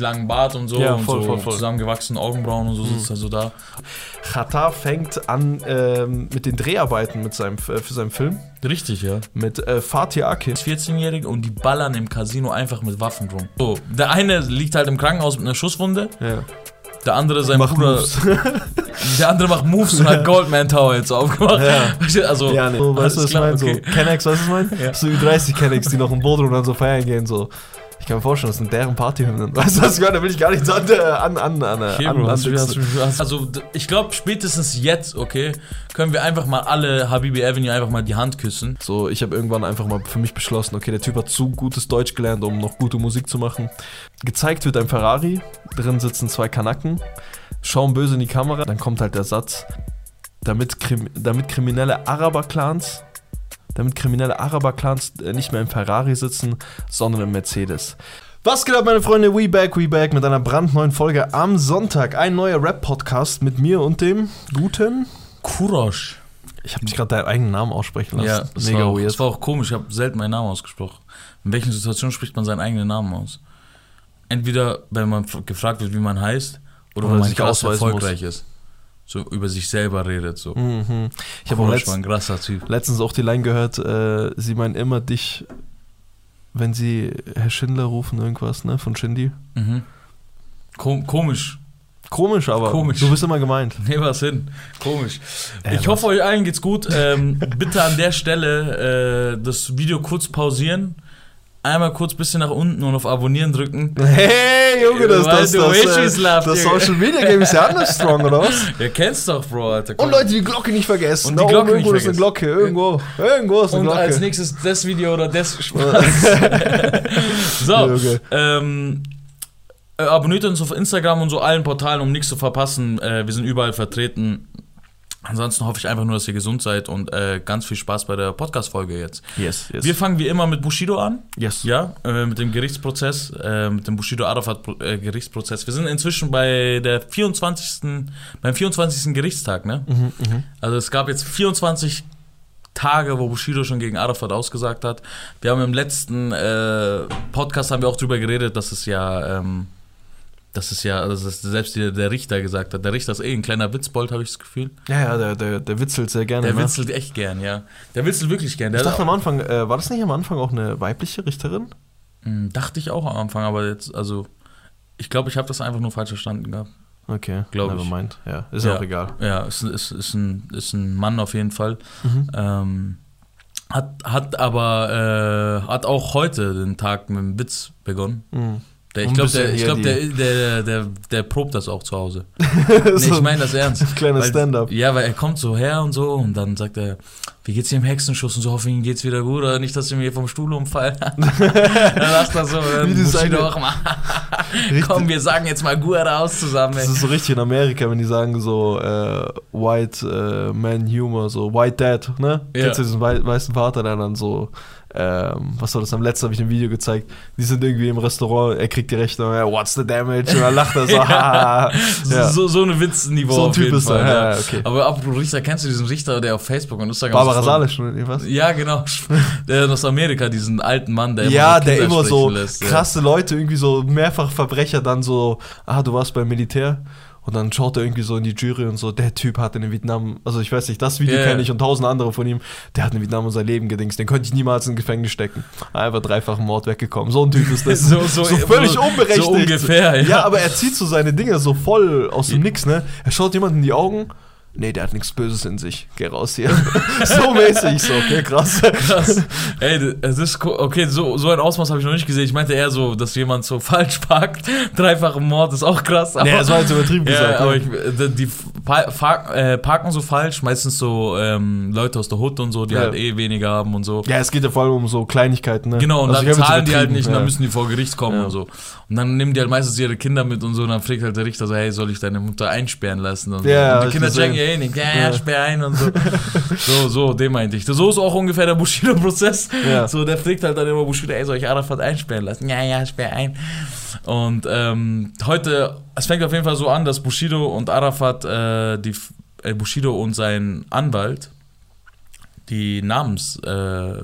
langen Bart und so Ja, und voll, so voll, voll. zusammengewachsene Augenbrauen und so sitzt er so da. Qatar fängt an ähm, mit den Dreharbeiten mit seinem, äh, für seinen Film. Richtig, ja. Mit äh, Fatih Akin. 14-Jährige und die ballern im Casino einfach mit Waffen rum. So, der eine liegt halt im Krankenhaus mit einer Schusswunde, Ja. der andere sein Macht Bruder, Moves. der andere macht Moves und hat Goldman Tower jetzt aufgemacht. Ja. Also, Ja, nee. So, weißt du, was ich meine? So, okay. Kennex, weißt du, was ich meine? Ja. So wie 30 Kennex, die noch im Boot und dann so feiern gehen, so. Ich kann mir vorstellen, das sind deren Partyhymnen. Weißt du, was ich meine? Da will ich gar nicht so an, an, an, an, Okay, an, Bro, an, du, hast also ich glaube spätestens jetzt, okay, können wir einfach mal alle Habibi Avenue einfach mal die Hand küssen. So, ich habe irgendwann einfach mal für mich beschlossen, okay, der Typ hat zu gutes Deutsch gelernt, um noch gute Musik zu machen. Gezeigt wird ein Ferrari, drin sitzen zwei Kanaken, schauen böse in die Kamera, dann kommt halt der Satz, damit, Krim damit kriminelle Araber-Clans, damit kriminelle Araber-Clans äh, nicht mehr im Ferrari sitzen, sondern im Mercedes. Was geht ab, meine Freunde? We back, we back mit einer brandneuen Folge am Sonntag. Ein neuer Rap-Podcast mit mir und dem guten. Kurosch. Ich habe dich gerade deinen eigenen Namen aussprechen lassen. Ja, das war, auch, das war auch komisch. Ich habe selten meinen Namen ausgesprochen. In welchen Situationen spricht man seinen eigenen Namen aus? Entweder, wenn man gefragt wird, wie man heißt, oder, Oder wenn man sich ausweisen erfolgreich ist. So über sich selber redet. So. Mhm. Ich habe auch letzt, ein krasser Typ. letztens auch die Line gehört, äh, sie meinen immer dich, wenn sie Herr Schindler rufen, irgendwas, ne, von Shindy. Mhm. Kom komisch. Komisch, aber Komisch. du bist immer gemeint. Nee, was hin. Komisch. Äh, ich was? hoffe, euch allen geht's gut. Ähm, bitte an der Stelle äh, das Video kurz pausieren. Einmal kurz bisschen nach unten und auf Abonnieren drücken. Hey, Junge, das, das, das, äh, laughed, das. Social Media Game ist ja anders strong, oder was? Ihr kennt's doch, Bro, Alter. Komm. Und Leute, die Glocke nicht vergessen. Und die Glocke irgendwo nicht ist eine Glocke, irgendwo, irgendwo ist eine Und Glocke. als nächstes das Video oder das Spaß. so, Ja, okay. ähm, äh, abonniert uns auf Instagram und so allen Portalen, um nichts zu verpassen. Äh, wir sind überall vertreten. Ansonsten hoffe ich einfach nur, dass ihr gesund seid und äh, ganz viel Spaß bei der Podcast-Folge jetzt. Yes, yes. Wir fangen wie immer mit Bushido an. yes. Ja, äh, mit dem Gerichtsprozess, äh, mit dem Bushido Arafat äh. Wir sind inzwischen bei der 24. beim 24. Gerichtstag, ne? Mhm, mhm. Also es gab jetzt 24 Tage, wo Bushido schon gegen Arafat ausgesagt hat. Wir haben im letzten äh, Podcast haben wir auch drüber geredet, dass es ja, ähm, dass es ja, also dass selbst der, der Richter gesagt hat. Der Richter ist eh ein kleiner Witzbold, habe ich das Gefühl. Ja, ja, der, der, der witzelt sehr gerne. Der ne? witzelt echt gern, ja. Der witzelt wirklich gern. Der Ich dachte am Anfang, äh, war das nicht am Anfang auch eine weibliche Richterin? Hm, dachte ich auch am Anfang, aber jetzt, also, ich glaube, ich habe das einfach nur falsch verstanden gehabt. Okay, Glaub ich. Nevermind. Ja, ist Ja. auch egal. Ja, ist, ist, ist, ein, ist ein Mann auf jeden Fall. Mhm. Ähm, hat, hat aber, äh, hat auch heute den Tag mit einem Witz begonnen. Mhm. Der, ich glaube, der, ich glaub, der, der, der, der probt das auch zu Hause. Nee, so ich meine das ernst. Weil- Stand-up. Ja, weil er kommt so her und so und dann sagt er, wie geht's dir im Hexenschuss und so, hoffe Ihnen geht's wieder gut oder nicht, dass Sie mir vom Stuhl umfallen. dann lacht er so, dann Wie das auch mal, komm, wir sagen jetzt mal gut raus zusammen. Das Ey. ist so richtig in Amerika, wenn die sagen so äh, White äh, Man Humor, so White Dad, ne? Ja. Kennst du diesen wei weißen Vater, der dann so, ähm, was war das, am letzten habe ich ein Video gezeigt, die sind irgendwie im Restaurant, er kriegt die Rechnung, ja, what's the damage? Und dann lacht er so. So, ja. so, so eine Witzniveau So ein Typ ist er, ja, ja. okay. Aber apropos Richter, kennst du diesen Richter, der auf Facebook und Instagram Barbara Salisch, oder was? Ja, genau. Der aus Amerika, diesen alten Mann, der ja, immer so der immer so lässt, ja. krasse Leute, irgendwie so mehrfach Verbrecher, dann so, ah, du warst beim Militär. Und dann schaut er irgendwie so in die Jury und so, der Typ hat in Vietnam, also ich weiß nicht, das Video Ja, kenne ich und tausend andere von ihm, der hat in Vietnam unser Leben gedingst, den könnte ich niemals in Gefängnis stecken. Einfach dreifachen Mord weggekommen. So ein Typ ist das. So- so- völlig so- unberechtigt. so ungefähr, ja. ja. aber er zieht so seine Dinge so voll aus dem Nix, ne? Er schaut jemand in die Augen. Nee, der hat nichts Böses in sich. Geh raus hier. so mäßig, so, okay, krass. Krass. Ey, es ist okay, so, so ein Ausmaß habe ich noch nicht gesehen. Ich meinte eher so, dass jemand so falsch parkt. Dreifache Mord ist auch krass. Nee, das war jetzt übertrieben ja, gesagt. aber ich, die, äh, parken so falsch, meistens so ähm, Leute aus der Hut und so, die Ja. halt eh weniger haben und so. Ja, es geht ja vor allem um so Kleinigkeiten, ne? Genau, und Also dann zahlen die halt nicht und dann ja. müssen die vor Gericht kommen Ja. und so. Und dann nehmen die halt meistens ihre Kinder mit und so, und dann fragt halt der Richter so, hey, soll ich deine Mutter einsperren lassen? Und, Ja, so. und die Kinder checken ja eh nicht, ja, ja, sperr ein und so. so, so, dem meinte ich. So ist auch ungefähr der Bushido-Prozess. Ja. So, der fragt halt dann immer Bushido, ey, soll ich Arafat einsperren lassen? Ja, ja, sperr ein. Und ähm, heute, es fängt auf jeden Fall so an, dass Bushido und Arafat, äh, die, äh, Bushido und sein Anwalt, die Namens, äh,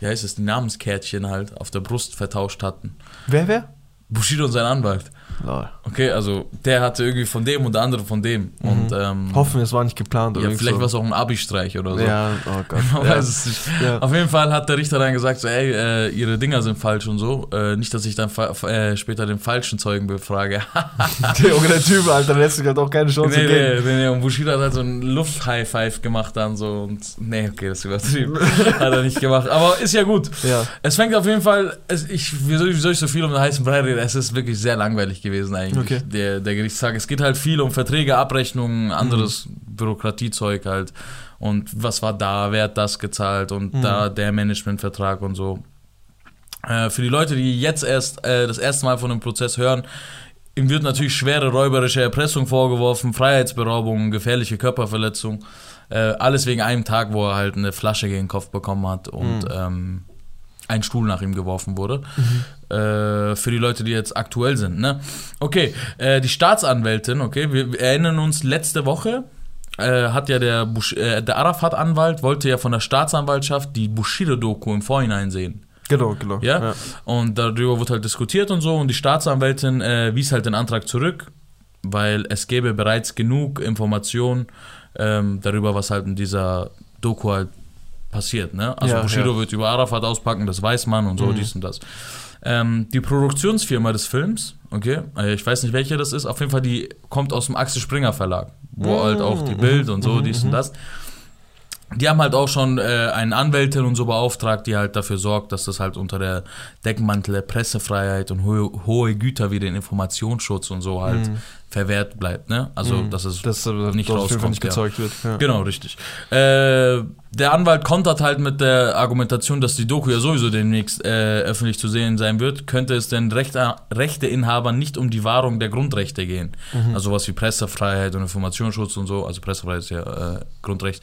wie heißt es, die Namenskärtchen halt auf der Brust vertauscht hatten. Wer, wer? Bushido und sein Anwalt. Lol. Okay, also der hatte irgendwie von dem und der andere von dem. Mhm. Und ähm, Hoffen es war nicht geplant. ja, vielleicht so. war es auch ein Abi-Streich oder so. Ja, oh Gott. Man ja. weiß es nicht. Ja. Auf jeden Fall hat der Richter dann gesagt, so, ey, äh, ihre Dinger sind falsch und so. Äh, nicht, dass ich dann äh, später den falschen Zeugen befrage. Der Junge, der Typ, Alter, der lässt sich halt auch keine Chance nee, geben. nee, nee, nee. Und Bushido hat halt so einen Luft-High-Five gemacht dann so. Und nee, okay, das ist übertrieben. hat er nicht gemacht. Aber ist ja gut. Ja. Es fängt auf jeden Fall, es, ich, wie soll ich so viel um den heißen Brei reden? Es ist wirklich sehr langweilig gewesen eigentlich, Okay. der, der Gerichtstag. Es geht halt viel um Verträge, Abrechnungen, anderes Bürokratiezeug halt. Und was war da, wer hat das gezahlt und Mhm. da der Managementvertrag und so. Äh, für die Leute, die jetzt erst äh, das erste Mal von dem Prozess hören, ihm wird natürlich schwere räuberische Erpressung vorgeworfen, Freiheitsberaubung, gefährliche Körperverletzung. Äh, alles wegen einem Tag, wo er halt eine Flasche gegen den Kopf bekommen hat und Mhm. ähm, ein Stuhl nach ihm geworfen wurde. Äh, für die Leute, die jetzt aktuell sind. Ne? Okay, äh, die Staatsanwältin, okay, wir, wir erinnern uns, letzte Woche äh, hat ja der, Bush, äh, der Arafat-Anwalt, wollte ja von der Staatsanwaltschaft die Bushido-Doku im Vorhinein sehen. Genau, genau. Ja? Und darüber wurde halt diskutiert und so und die Staatsanwältin äh, wies halt den Antrag zurück, weil es gäbe bereits genug Informationen ähm, darüber, was halt in dieser Doku halt passiert. Ne? Also Ja, Bushido ja. wird über Arafat auspacken, das weiß man und so, Mhm. dies und das. Ähm, die Produktionsfirma des Films, okay, äh, ich weiß nicht welche das ist, auf jeden Fall die kommt aus dem Axel Springer Verlag, wo Mhm, halt auch die Bild und so, mhm, dies und mhm. das. Die haben halt auch schon äh, eine Anwältin und so beauftragt, die halt dafür sorgt, dass das halt unter der Deckmantel der Pressefreiheit und hohe, hohe Güter wie den Informationsschutz und so halt Mhm. verwehrt bleibt, ne? Also, Mhm. dass es das, äh, nicht rauskommt, nicht ja. gezeugt wird. Ja. Genau, richtig. Äh, der Anwalt kontert halt mit der Argumentation, dass die Doku ja sowieso demnächst äh, öffentlich zu sehen sein wird, könnte es den Rechte, Rechteinhabern nicht um die Wahrung der Grundrechte gehen. Mhm. Also sowas wie Pressefreiheit und Informationsschutz und so, also Pressefreiheit ist ja äh, Grundrecht.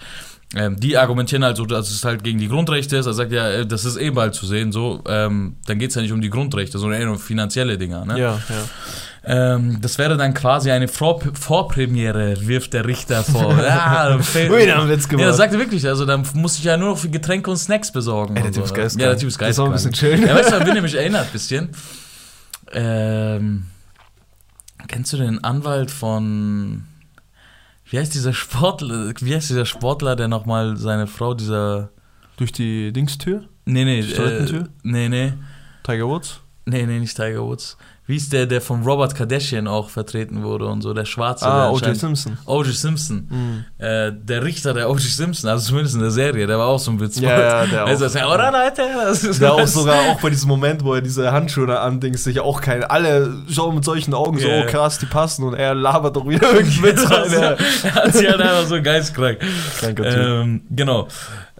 Ähm, die argumentieren halt so, dass es halt gegen die Grundrechte ist. Er sagt ja, äh, das ist eh bald zu sehen, so. Ähm, dann geht es ja nicht um die Grundrechte, sondern eher um finanzielle Dinger. Ne? Ja, ja. Ähm, das wäre dann quasi eine Vor Vorpremiere, wirft der Richter vor. ja, Ui, da haben wir jetzt ja, gemacht. das sagte wirklich, also dann muss ich ja nur noch für Getränke und Snacks besorgen. Ey, der Typ ist geistkrank. Ja, der Typ ist Der ist auch ein bisschen chillen. Ja, weißt du, er mich erinnert ein bisschen? Ähm, kennst du den Anwalt von, wie heißt dieser Sportler, wie heißt dieser Sportler, der nochmal seine Frau, dieser, Durch die Dingstür? nee, nee, Die äh, nee, nee, Tiger Woods? nee, nee, nicht Tiger Woods. Wie ist der, der von Robert Kardashian auch vertreten wurde und so, der Schwarze, Ah, O.J. Simpson. O.J. Simpson. Mhm. Äh, der Richter der O.J. Simpson, also zumindest in der Serie, der war auch so ein Witz. Ja, ja, der Also, auch. das, ja, oder Leute? Das ist Der auch sogar auch bei diesem Moment, wo er diese Handschuhe da andingt, sich auch keine. Alle schauen mit solchen Augen so, Ja. oh krass, die passen und er labert doch wieder irgendeinen Witz rein. Er hat sich halt einfach so Typ. Ähm, genau.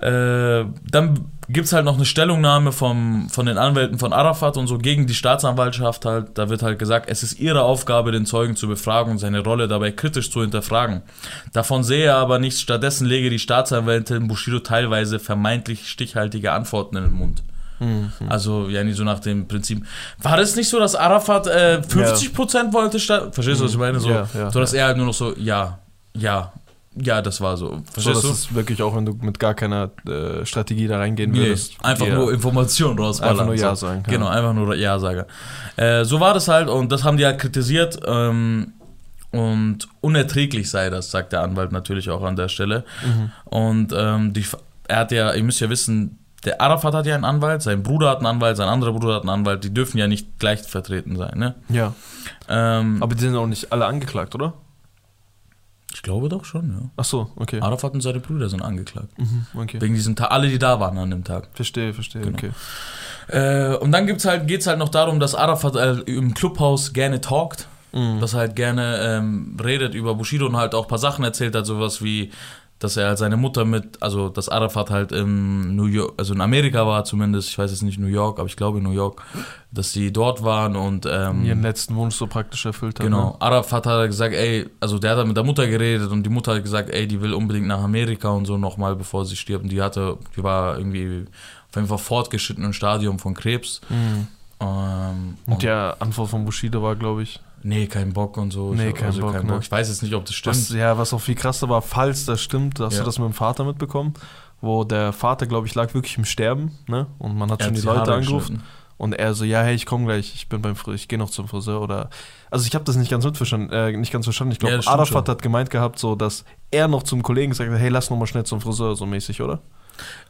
Äh, dann gibt es halt noch eine Stellungnahme vom, von den Anwälten von Arafat und so gegen die Staatsanwaltschaft halt. Da wird halt gesagt, es ist ihre Aufgabe, den Zeugen zu befragen und seine Rolle dabei kritisch zu hinterfragen. Davon sehe er aber nichts. Stattdessen lege die Staatsanwältin Bushido teilweise vermeintlich stichhaltige Antworten in den Mund. Mhm. Also, ja, nicht so nach dem Prinzip. War das nicht so, dass Arafat äh, 50% wollte? Statt, verstehst du, was ich meine? So, Ja, ja, so dass ja. er halt nur noch so, ja, ja, ja, das war so. So, Verstehst das du? ist wirklich auch, wenn du mit gar keiner äh, Strategie da reingehen Nee, würdest. einfach nur Informationen rausballern. Einfach nur Ja so. sagen, ja. Genau, einfach nur Ja-Sager. Äh, so war das halt und das haben die halt kritisiert. Ähm, und unerträglich sei das, sagt der Anwalt natürlich auch an der Stelle. Mhm. Und ähm, die, er hat ja, ihr müsst ja wissen, der Arafat hat ja einen Anwalt, sein Bruder hat einen Anwalt, sein anderer Bruder hat einen Anwalt, die dürfen ja nicht gleich vertreten sein, ne? Ja. Ähm, Aber die sind auch nicht alle angeklagt, oder? Ich glaube doch schon, ja. Ach so, okay. Arafat und seine Brüder sind angeklagt. Mhm, okay. Wegen diesem Tag, alle, die da waren an dem Tag. Verstehe, verstehe, Genau. okay. Äh, und dann gibt's halt, geht's halt noch darum, dass Arafat äh, im Clubhaus gerne talkt, Mhm. dass er halt gerne ähm, redet über Bushido und halt auch ein paar Sachen erzählt hat, sowas wie, dass er halt seine Mutter mit, also dass Arafat halt in New York, also in Amerika war zumindest, ich weiß jetzt nicht New York, aber ich glaube in New York, dass sie dort waren und ähm, Ihren letzten Wunsch so praktisch erfüllt haben. Genau. Arafat hat gesagt, ey, also der hat halt mit der Mutter geredet und die Mutter hat gesagt, ey, die will unbedingt nach Amerika und so nochmal, bevor sie stirbt. Und die hatte, die war irgendwie auf jeden Fall fortgeschritten im Stadium von Krebs. Mhm. Ähm, Und die Antwort von Bushido war, glaube ich, Nee, kein Bock und so. Nee, Ich- kein also Bock, ne? Ich weiß jetzt nicht, ob das stimmt. Was, ja, was auch viel krasser war, falls das stimmt, hast Ja. du das mit dem Vater mitbekommen, wo der Vater, glaube ich, lag wirklich im Sterben, ne? Und man hat Er schon hat die die Leute angerufen. Und er so, ja, hey, ich komme gleich, ich bin beim Friseur, ich gehe noch zum Friseur oder. Also ich habe das nicht ganz mitverstanden, äh, nicht ganz verstanden. Ich glaube, Ja, Arafat schon. hat gemeint gehabt, so dass er noch zum Kollegen gesagt hat, hey, lass noch mal schnell zum Friseur, so mäßig, oder?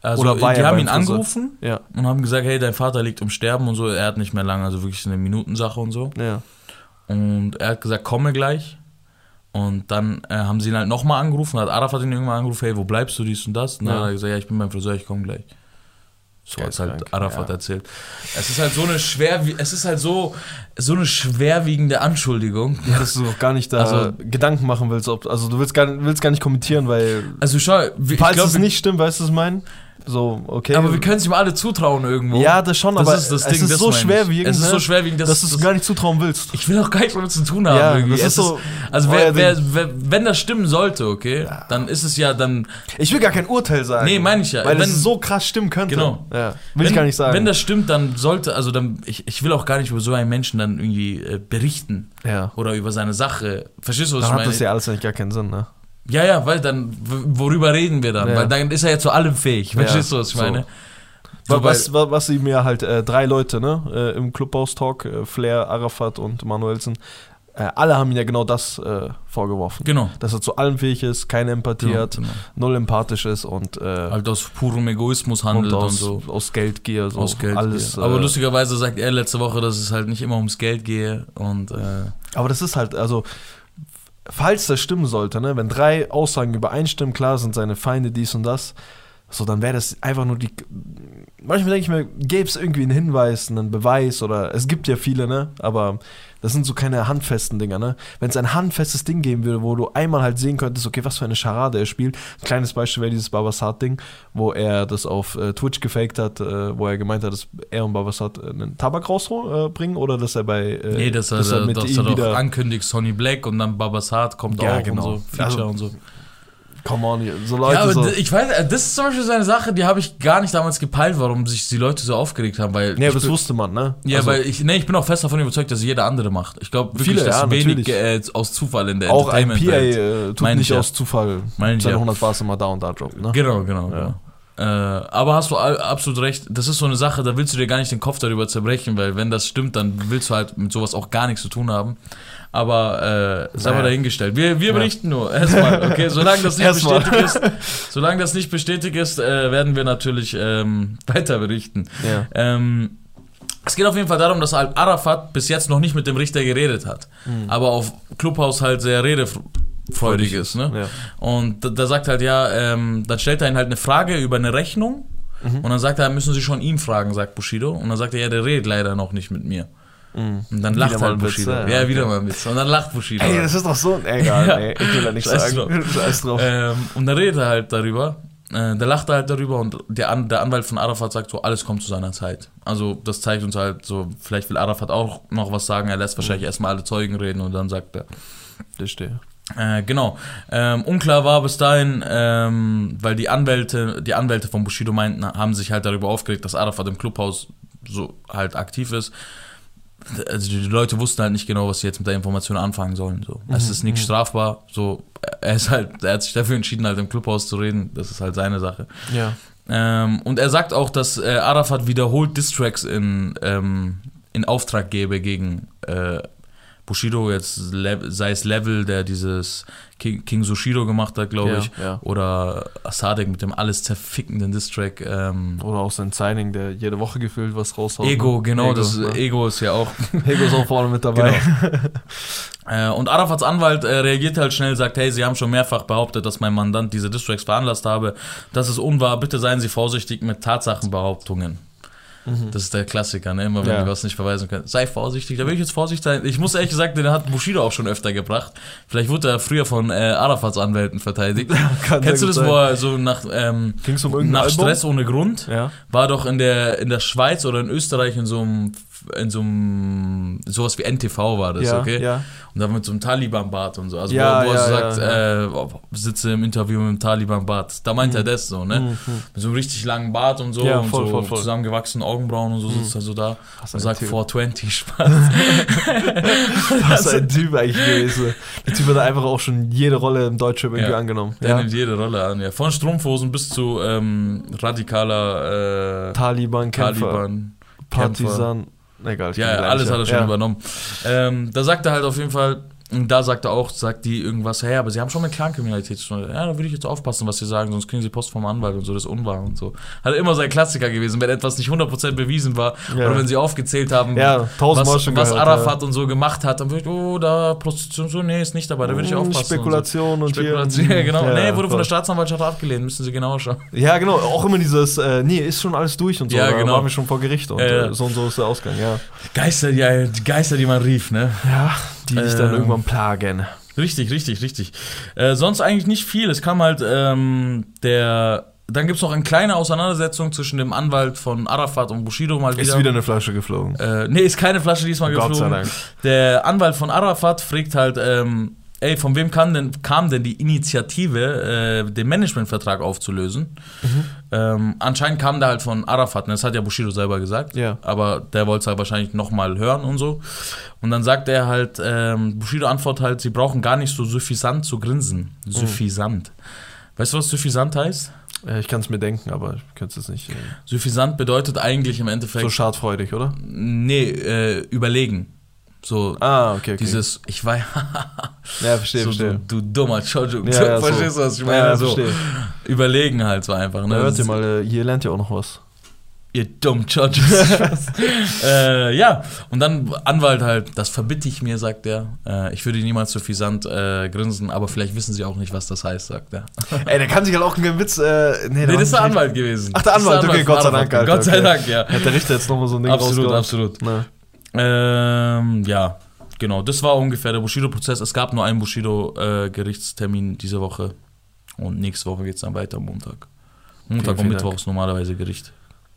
Also, Oder war die er haben ihn Friseur? angerufen Ja, und haben gesagt, hey, dein Vater liegt im Sterben und so. Er hat nicht mehr lange, also wirklich eine Minutensache und so. ja. Und er hat gesagt, komme gleich. Und dann äh, haben sie ihn halt nochmal angerufen, hat Arafat ihn irgendwann angerufen, hey, wo bleibst du, dies und das? Und dann Ja. hat er gesagt, ja, ich bin beim Friseur, ich komme gleich. So hat es halt Arafat ja. erzählt. Es ist halt so eine schwer, es ist halt so, so eine schwerwiegende Anschuldigung. Ja, dass du auch gar nicht da Also- Gedanken machen willst. Ob, also du willst gar, willst gar nicht kommentieren, weil Also schau, falls glaub, es nicht stimmt, weißt du, was ich meine? So, okay. aber wir können es ihm alle zutrauen irgendwo. ja, das schon, das aber ist das es Ding, ist das so ich. schwerwiegend, Es ist so schwerwiegend, dass, dass du es gar nicht zutrauen willst. Ich will auch gar nichts damit zu tun haben. Ja, irgendwie. das Es ist so also wer, wer, wer, wenn das stimmen sollte, okay, dann ist es ja dann Ich will gar kein Urteil sagen. Nee, meine ich ja. Weil Wenn- es so krass stimmen könnte. Genau. Ja, will ich wenn, gar nicht sagen. Wenn das stimmt, dann sollte, also dann, ich, ich will auch gar nicht über so einen Menschen dann irgendwie äh, berichten ja. oder über seine Sache. Verstehst du, was Dann ich hat meine? das ja alles eigentlich gar keinen Sinn, ne? Ja, ja, weil dann, worüber reden wir dann? Ja. Weil dann ist er ja zu allem fähig. Verstehst Ja, du, was ich so. meine? So, was, wa- was sie mir halt, äh, drei Leute, ne, äh, im Clubhaus-Talk, äh, Flair, Arafat und Manuelsen, äh, alle haben ihm ja genau das äh, vorgeworfen. Genau. Dass er zu allem fähig ist, keine Empathie Genau, hat, genau. null empathisch ist und, äh, Halt aus purem Egoismus und handelt und, aus, so. aus Geldgier, so Aus Geld. alles. Aber äh, lustigerweise sagt er letzte Woche, dass es halt nicht immer ums Geld gehe und Aber das ist halt, also, falls das stimmen sollte, ne, wenn drei Aussagen übereinstimmen, klar sind seine Feinde dies und das, so, dann wäre das einfach nur die. Manchmal denke ich mir, gäbe es irgendwie einen Hinweis, einen Beweis oder es gibt ja viele, ne, aber das sind so keine handfesten Dinger, ne. Wenn es ein handfestes Ding geben würde, wo du einmal halt sehen könntest, okay, was für eine Charade er spielt. Ein kleines Beispiel wäre dieses Babasat-Ding, wo er das auf äh, Twitch gefaked hat, äh, wo er gemeint hat, dass er und Babasat äh, einen Tabak rausbringen oder dass er bei. Äh, nee, dass er, dass er, mit dass ihm er wieder ankündigt, Sonny Black und dann Babasat kommt Ja, auch genau. und so, Feature Also, und so. Come on, so Leute ja, aber so. ich weiß, äh, das ist zum Beispiel so eine Sache, die habe ich gar nicht damals gepeilt, warum sich die Leute so aufgeregt haben, weil. Aber das wusste man, ne? ja, Also, weil ich, nee, ich bin auch fest davon überzeugt, dass jeder andere macht. Ich glaube wirklich, Viele, dass ja, wenig äh, aus Zufall in der auch ein PA äh, tut Meine ich nicht ja. aus Zufall Meine seine ja. 100 Bars immer da und da droppen, ne? Genau, genau, Ja. genau. Äh, aber hast du absolut recht, das ist so eine Sache, da willst du dir gar nicht den Kopf darüber zerbrechen, weil wenn das stimmt, dann willst du halt mit sowas auch gar nichts zu tun haben. Aber äh, sei mal Naja. dahingestellt. Wir, wir Ja. berichten nur. Erstmal, okay, solange das nicht bestätigt ist, solange das nicht bestätigt ist, äh, werden wir natürlich ähm, weiter berichten. Ja. Ähm, es geht auf jeden Fall darum, dass Al Arafat bis jetzt noch nicht mit dem Richter geredet hat, aber auf Clubhaus halt sehr redefreudig ist. Ne? Ja. Und da, da sagt halt ja, ähm, dann stellt er ihn halt eine Frage über eine Rechnung Mhm. und dann sagt er, müssen Sie schon ihn fragen, sagt Bushido. Und dann sagt er, ja, der redet leider noch nicht mit mir. Mhm. Und dann Wieder lacht mal halt ein Witz, Bushido. ja, ja, wieder mal ein Witz. Und dann lacht Bushido. Ey, das ist doch so. Egal, Ja. ey, ich will ja nicht Scheiß sagen. Scheiß drauf. Ähm, und dann redet er halt darüber. Äh, der lacht halt darüber und der, An der Anwalt von Arafat sagt so, alles kommt zu seiner Zeit. Also das zeigt uns halt so, vielleicht will Arafat auch noch was sagen, er lässt wahrscheinlich erstmal alle Zeugen reden und dann sagt er. Verstehe. Äh, genau. Ähm, unklar war bis dahin, ähm, weil die Anwälte, die Anwälte von Bushido meinten, haben sich halt darüber aufgeregt, dass Arafat im Clubhaus so halt aktiv ist. Also die Leute wussten halt nicht genau, was sie jetzt mit der Information anfangen sollen. So. Es ist nicht strafbar. So, er ist halt, er hat sich dafür entschieden, halt im Clubhaus zu reden. Das ist halt seine Sache. Ja. Ähm, und er sagt auch, dass äh, Arafat wiederholt Distracks in, ähm, in Auftrag gebe gegen äh, Bushido, jetzt sei es Level, der dieses King, King Sushido gemacht hat, glaube Ja, ich, ja. oder Sadek mit dem alles zerfickenden Distrack. Ähm, Oder auch sein Signing, der jede Woche gefühlt was raushaut. Ego, ne? genau, Ego, das ne? Ego ist ja auch Ego ist auch vorne mit dabei. Äh, und Arafats Anwalt äh, reagiert halt schnell, sagt, hey, Sie haben schon mehrfach behauptet, dass mein Mandant diese Distracks veranlasst habe. Das ist unwahr, bitte seien Sie vorsichtig mit Tatsachenbehauptungen. Das ist der Klassiker, ne? immer wenn Mhm. Ja. wir was nicht verweisen können. Sei vorsichtig, da will ich jetzt vorsichtig sein. Ich muss ehrlich gesagt, den hat Bushido auch schon öfter gebracht. Vielleicht wurde er früher von äh, Arafats Anwälten verteidigt. Kann Kennst du das, gut wo sein. er so nach, ähm, um nach Album? Stress ohne Grund Ja. war doch in der, in der Schweiz oder in Österreich in so einem, in so einem, sowas wie NTV war das, ja, okay? ja. Und dann mit so einem Taliban-Bart und so. Also Ja, wo, wo er so sagt. Äh, sitze im Interview mit dem Taliban-Bart. Da meint er das so, ne? Mhm. Mit so einem richtig langen Bart und so Ja, und voll, so voll, voll. zusammengewachsenen Augenbrauen und so sitzt er so da Was und sagt Typ. 420 Spaß. Was ein Typ eigentlich gewesen. Der Typ hat einfach auch schon jede Rolle im Deutschrap irgendwie angenommen. Der nimmt jede Rolle an, ja. Von Strumpfhosen bis zu ähm, radikaler äh, Taliban-Kämpfer. Taliban. Partisan. Egal. Ja, alles hat er schon ja. übernommen. Ähm, da sagt er halt auf jeden Fall, und da sagt er auch, sagt die irgendwas, hey, aber sie haben schon mit Clankriminalität zu tun. Ja, da würde ich jetzt aufpassen, was sie sagen, sonst kriegen sie Post vom Anwalt und so, das ist unwahr und so. Hat immer sein Klassiker gewesen, wenn etwas nicht 100% bewiesen war Ja. oder wenn sie aufgezählt haben, Ja, was, schon was gehört, Arafat und so gemacht hat, dann würde ich, oh, da Prostitution, so, nee, ist nicht dabei, da würde ich Mm, aufpassen. Spekulation und, und so. Spekulation, ja, genau. Ja, nee, wurde von der Staatsanwaltschaft abgelehnt, müssen sie genauer schauen. Ja, genau. Auch immer dieses, äh, nee, ist schon alles durch und so. Ja, da genau. waren wir schon vor Gericht und Ja, ja. äh, so und so ist der Ausgang, ja. Geister, die, die Geister, die man rief, ne? Ja, die dich dann Ähm, irgendwann plagen. Richtig, richtig, richtig. Äh, sonst eigentlich nicht viel. Es kam halt ähm, der. Dann gibt es noch eine kleine Auseinandersetzung zwischen dem Anwalt von Arafat und Bushido mal wieder. Ist wieder eine Flasche geflogen. Äh, nee, ist keine Flasche diesmal Gott sei geflogen. Dank. Der Anwalt von Arafat fragt halt, ähm, ey, von wem kam denn, kam denn die Initiative, äh, den Managementvertrag aufzulösen? Mhm. Ähm, anscheinend kam der halt von Arafat, ne? das hat ja Bushido selber gesagt. Ja. Aber der wollte es halt wahrscheinlich nochmal hören und so. Und dann sagt er halt, ähm, Bushido antwortet halt, sie brauchen gar nicht so suffisant zu grinsen. Mhm. Suffisant. Weißt du, was suffisant heißt? Äh, Ich kann es mir denken, aber ich könnte es nicht. Äh, Suffisant bedeutet eigentlich im Endeffekt, so schadfreudig, oder? nee, äh, überlegen. So, Ah, okay, okay. dieses, ich weiß, ja, verstehe, so, du, verstehe. du dummer Chojo. Ja, ja, so. Verstehst du, was ich meine? Ja, ja, so, verstehe. überlegen halt so einfach. Ne? Na, hört ihr mal, äh, hier lernt ihr auch noch was. Ihr dummen Chojos. äh, ja, und dann Anwalt halt, das verbitte ich mir, sagt er. Äh, ich würde niemals suffisant äh, grinsen, aber vielleicht wissen sie auch nicht, was das heißt, sagt er. Ey, der kann sich halt auch einen Witz. Äh, nee, Nee, das ist der Anwalt gewesen. Ach, der Das ist Anwalt, okay, Gott sei. Dank, Alter, Gott sei okay. Dank, ja. Hat der Richter jetzt nochmal so ein Ding Absolut, rausgehauen? absolut. Na. Ähm, ja, genau, das war ungefähr der Bushido-Prozess. Es gab nur einen Bushido-Gerichtstermin diese Woche. Und nächste Woche geht es dann weiter, Montag. Montag Okay, und vielen Mittwoch ist normalerweise Gericht.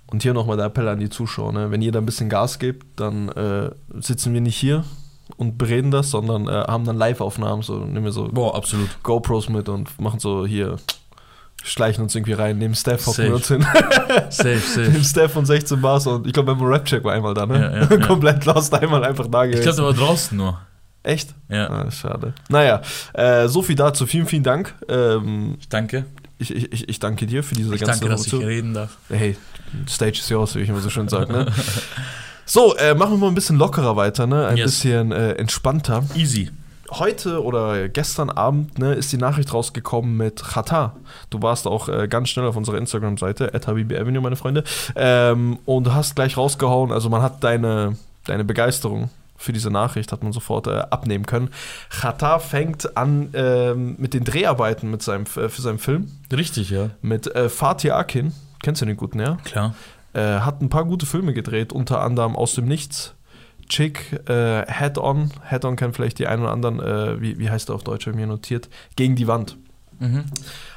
Und hier nochmal der Appell an die Zuschauer. Ne? Wenn ihr da ein bisschen Gas gebt, dann äh, sitzen wir nicht hier und bereden das, sondern äh, haben dann Live-Aufnahmen. So, nehmen wir so Boah, absolut. GoPros mit und machen so hier, schleichen uns irgendwie rein, nehmen Steph, hocken wir uns hin. Safe, safe. nehmen Steph von 16 Bars und ich glaube, beim Rap-Check war einmal da, ne? Ja, ja. Komplett lost, einmal einfach da Ich gewesen. glaube, der war draußen nur. Echt? Ja. Ah, schade. Naja, äh, so viel dazu. Vielen, vielen Dank. Ähm, Ich danke. ich, ich, ich- ich danke dir für diese Ich ganze danke, dass ich Information. reden darf. Hey, Stage is yours, wie ich immer so schön sage. Ne? So, äh, machen wir mal ein bisschen lockerer weiter, ne? ein Yes. bisschen äh, entspannter. Easy. Heute oder gestern Abend ne, ist die Nachricht rausgekommen mit Chata. Du warst auch äh, ganz schnell auf unserer Instagram-Seite, Avenue, meine Freunde, ähm, und du hast gleich rausgehauen, also man hat deine, deine Begeisterung für diese Nachricht hat man sofort äh, abnehmen können. Chata fängt an ähm, mit den Dreharbeiten mit seinem, äh, für seinen Film Richtig, ja. mit äh, Fatih Akin. Kennst du den guten, ja? Klar. Äh, hat ein paar gute Filme gedreht, unter anderem Aus dem Nichts, Chick, äh, Head On. Head On kennt vielleicht die einen oder anderen, äh, wie, wie heißt der auf Deutsch, habe mir notiert, Gegen die Wand. Mhm.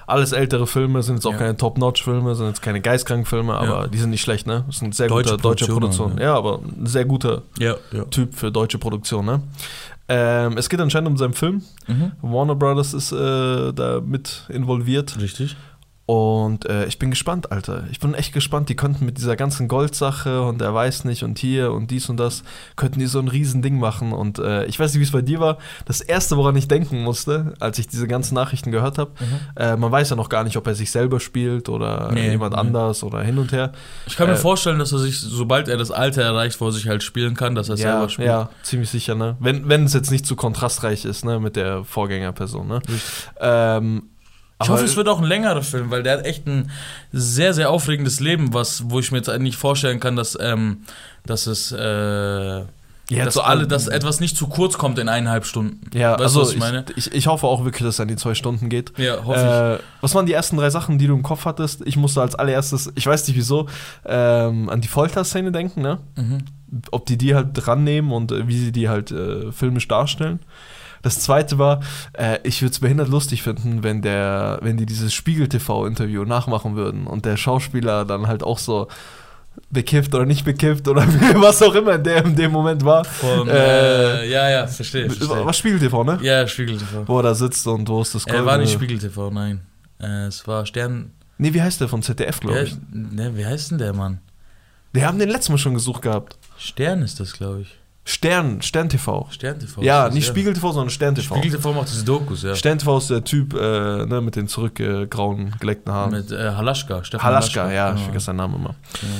Alles ältere Filme, sind jetzt auch Ja. keine Top-Notch-Filme, sind jetzt keine Geistkrank-Filme, aber Ja. die sind nicht schlecht, ne? Das ist ein sehr Deutsche guter deutscher Produktion, Produktion. ja. Ja, aber ein sehr guter. Typ für deutsche Produktion, ne? Ähm, es geht anscheinend um seinen Film. Mhm. Warner Brothers ist äh, da mit involviert. Richtig. Und äh, ich bin gespannt, Alter. Ich bin echt gespannt. Die könnten mit dieser ganzen Goldsache und er weiß nicht und hier und dies und das, könnten die so ein Riesending machen. Und äh, ich weiß nicht, wie es bei dir war. Das Erste, woran ich denken musste, als ich diese ganzen Nachrichten gehört habe, äh, man weiß ja noch gar nicht, ob er sich selber spielt oder Nee, jemand nee. anders oder hin und her. Ich kann mir Äh, vorstellen, dass er sich, sobald er das Alter erreicht, wo er sich halt spielen kann, dass er ja, selber spielt. ja, ziemlich sicher, ne? Wenn, wenn es jetzt nicht zu kontrastreich ist, ne, mit der Vorgängerperson, ne? Ähm, Ich hoffe, es wird auch ein längerer Film, weil der hat echt ein sehr, sehr aufregendes Leben, was, wo ich mir jetzt nicht vorstellen kann, dass, ähm, dass es, äh, Ja, dass so alle, dass etwas nicht zu kurz kommt in eineinhalb Stunden. Ja, weißt also du, was ich meine? Ich, ich hoffe auch wirklich, dass es an die zwei Stunden geht. Ja, hoffe Äh, was waren die ersten drei Sachen, die du im Kopf hattest? Ich musste als allererstes, ich weiß nicht wieso, ähm, an die Folterszene denken, ne? ich. Mhm. Ob die die halt dran nehmen und äh, wie sie die halt äh, filmisch darstellen. Das zweite war, äh, ich würde es behindert lustig finden, wenn der, wenn die dieses Spiegel-TV-Interview nachmachen würden und der Schauspieler dann halt auch so bekifft oder nicht bekifft oder was auch immer der in dem Moment war. Von, Äh, äh, ja, ja, verstehe. verstehe. Was Spiegel-TV, ne? Ja, Spiegel TV. Wo er da sitzt und wo ist das Er war nicht Spiegel TV, nein. Äh, es war Stern. Nee, wie heißt der von ZDF, glaube ich? ne, wie heißt denn der Mann? Wir haben den letzten Mal schon gesucht gehabt. Stern ist das, glaube ich. Stern, Stern TV. Stern TV. Ja, nicht Spiegel TV, sondern Stern TV. Spiegel TV macht diese Dokus, ja. Stern TV ist der Typ äh, ne, mit den zurückgrauen, geleckten Haaren. Mit äh, Halaschka. Stefan Halaschka, ja, ich Genau. vergesse seinen Namen immer. Genau,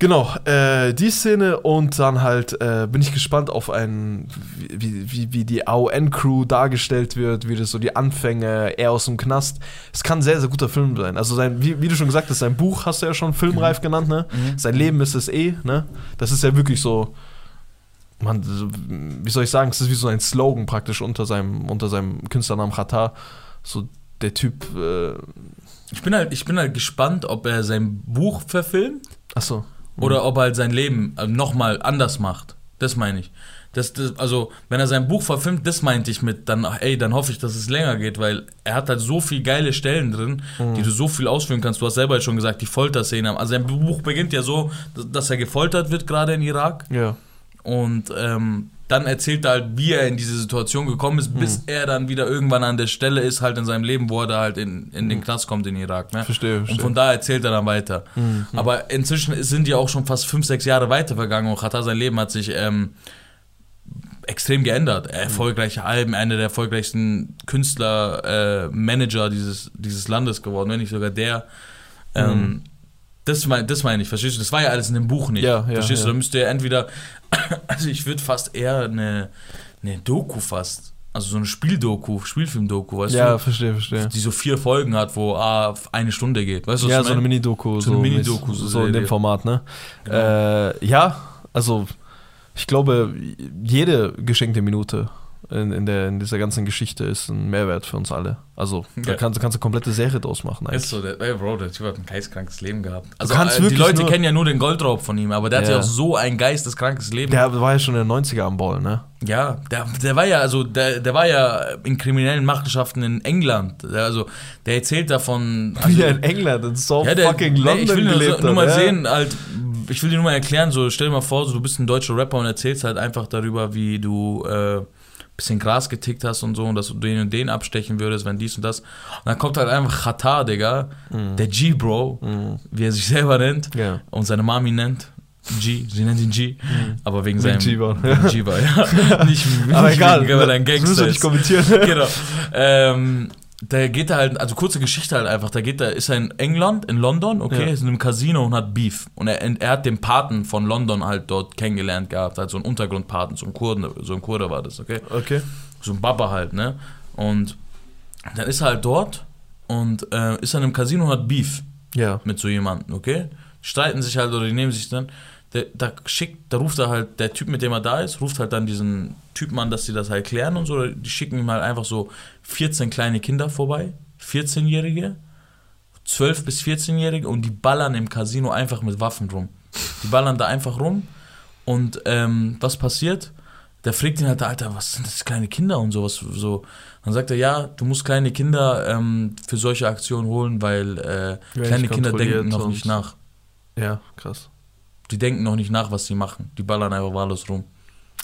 Genau, äh, die Szene und dann halt äh, bin ich gespannt auf ein, wie, wie, wie die AON-Crew dargestellt wird, wie das so die Anfänge, er aus dem Knast. Es kann ein sehr, sehr guter Film sein. Also sein, wie, wie du schon gesagt hast, sein Buch hast du ja schon filmreif genannt, ne? Mhm. Sein Leben ist es eh, ne? Das ist ja wirklich so, man, so, wie soll ich sagen, es ist wie so ein Slogan praktisch unter seinem, unter seinem Künstlernamen Qatar. So der Typ, äh, Ich bin halt, ich bin halt gespannt, ob er sein Buch verfilmt achso. oder ob er halt sein Leben äh, nochmal anders macht. Das meine ich. Das, das, also, wenn er sein Buch verfilmt, das meinte ich mit, dann, ey, dann hoffe ich, dass es länger geht, weil er hat halt so viele geile Stellen drin, die du so viel ausführen kannst. Du hast selber schon gesagt, die Folterszene. Also, sein Buch beginnt ja so, dass er gefoltert wird, gerade in Irak. Ja. Und ähm, dann erzählt er halt, wie er in diese Situation gekommen ist, bis Mhm. er dann wieder irgendwann an der Stelle ist, halt in seinem Leben, wo er da halt in, in den Knast kommt in Irak. Ne? Mhm. Verstehe, Und verstehe. von da erzählt er dann weiter. Mhm. Aber inzwischen sind ja auch schon fast fünf, sechs Jahre weiter vergangen und Qatar, sein Leben hat sich ähm, extrem geändert. Mhm. Erfolgreiche Alben, einer der erfolgreichsten Künstler, äh, Manager dieses, dieses Landes geworden, wenn nicht sogar der. Ähm, Mhm. Das, mein, das meine ich, verstehst du? Das war ja alles in dem Buch nicht. Ja, ja, verstehst du? ja. Da müsste ja entweder, also ich würde fast eher eine, eine Doku fast, also so eine Spieldoku, Spielfilmdoku, weißt Ja, du? verstehe, verstehe. Die so vier Folgen hat, wo ah, eine Stunde geht. Weißt du, was Ja, so eine? Mini-Doku. So eine Mini-Doku, so So in dem. Format, ne? Genau. Äh, ja, also ich glaube, jede geschenkte Minute in, in, der, in dieser ganzen Geschichte ist ein Mehrwert für uns alle. Also da Ja. kannst, du kannst du komplette Serie draus machen eigentlich. Ist so, der, ey, Bro, der Typ hat ein geistkrankes Leben gehabt. Also, äh, die Leute nur- kennen ja nur den Goldraub von ihm, aber der hat Ja. ja auch so ein geisteskrankes Leben. Der war ja schon in den 90er am Ball, ne? Ja, der, der war ja, also der, der war ja in kriminellen Machenschaften in England. Der, also, der erzählt davon. Also, Wie in England in so ja, der, fucking nee, London ich will nur, gelebt so, nur mal sehen, halt, ich will dir nur mal erklären, so stell dir mal vor, so, du bist ein deutscher Rapper und erzählst halt einfach darüber, wie du äh, bisschen Gras getickt hast und so und dass du den und den abstechen würdest, wenn dies und das. Und dann kommt halt einfach Qatar, Digga, der G-Bro, Mhm. wie er sich selber nennt Ja. und seine Mami nennt. G, sie nennt ihn G, aber wegen seinem wegen G-War, ja. Nicht, Aber nicht egal, wegen, weil er ein das Gangster müssen wir nicht kommentieren. genau. Ähm, da geht er halt, also kurze Geschichte halt einfach, da geht er, ist er in England, in London, okay, Ja. ist in einem Casino und hat Beef. Und er, er hat den Paten von London halt dort kennengelernt gehabt, halt so einen Untergrundpaten, so ein Kurden, so ein Kurde war das, okay? Okay. So ein Baba halt, ne? Und dann ist er halt dort und äh, ist er in einem Casino und hat Beef Ja. mit so jemandem, okay? Streiten sich halt oder die nehmen sich dann. Der, da schickt, da ruft er halt, der Typ, mit dem er da ist, ruft halt dann diesen Typen an, dass sie das halt klären und so. Die schicken ihm halt einfach so 14 kleine Kinder vorbei, 14-Jährige, 12- bis 14-Jährige und die ballern im Casino einfach mit Waffen rum. Die ballern da einfach rum und ähm, was passiert? Der fragt ihn halt, Alter, was sind das kleine Kinder und sowas so. Dann sagt er, ja, du musst kleine Kinder ähm, für solche Aktionen holen, weil äh, kleine Kinder denken noch nicht nach. Ja, krass. Die denken noch nicht nach, was sie machen. Die ballern einfach wahllos rum.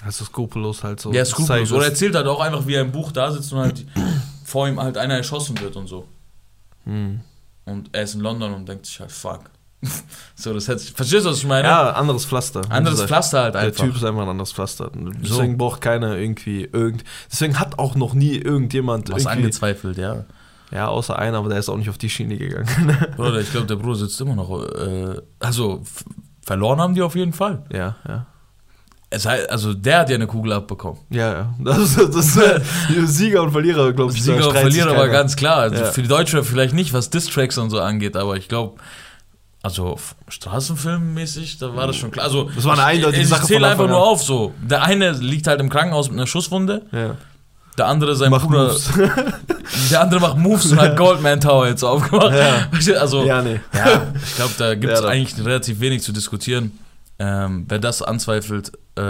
Also skrupellos halt so. ja, skrupellos. Oder erzählt halt auch einfach, wie er im Buch da sitzt und halt vor ihm halt einer erschossen wird und so. Hm. Und er ist in London und denkt sich halt, fuck. so, das hätte Verstehst du, was ich meine? Ja, anderes Pflaster. Anderes Pflaster halt Der einfach. Typ ist einfach ein anderes Pflaster. Deswegen So. braucht keiner irgendwie irgend. Deswegen hat auch noch nie irgendjemand was angezweifelt, ja. Ja, außer einer, aber der ist auch nicht auf die Schiene gegangen. Bruder, ich glaube, der Bruder sitzt immer noch. Äh, also, verloren haben die auf jeden Fall. ja, ja. Es heißt, also, der hat ja eine Kugel abbekommen. Ja, ja. Das, das, das äh, Sieger und Verlierer, glaube ich. Sieger und Verlierer war ganz klar. Also Ja. Für die Deutschen vielleicht nicht, was Distracks und so angeht, aber ich glaube, also Straßenfilmmäßig, da war das schon klar. Also, Das war eine eindeutige ich, Sache Ich zähle einfach nur auf so. Der eine liegt halt im Krankenhaus mit einer Schusswunde, Ja. Der andere sein Macht Bruder, Moves. der andere macht Moves und hat Goldman Tower jetzt aufgemacht. Ja. Also, Ja, nee. ja, ich glaube, da gibt es Ja, eigentlich relativ wenig zu diskutieren. Ähm, wer das anzweifelt, äh,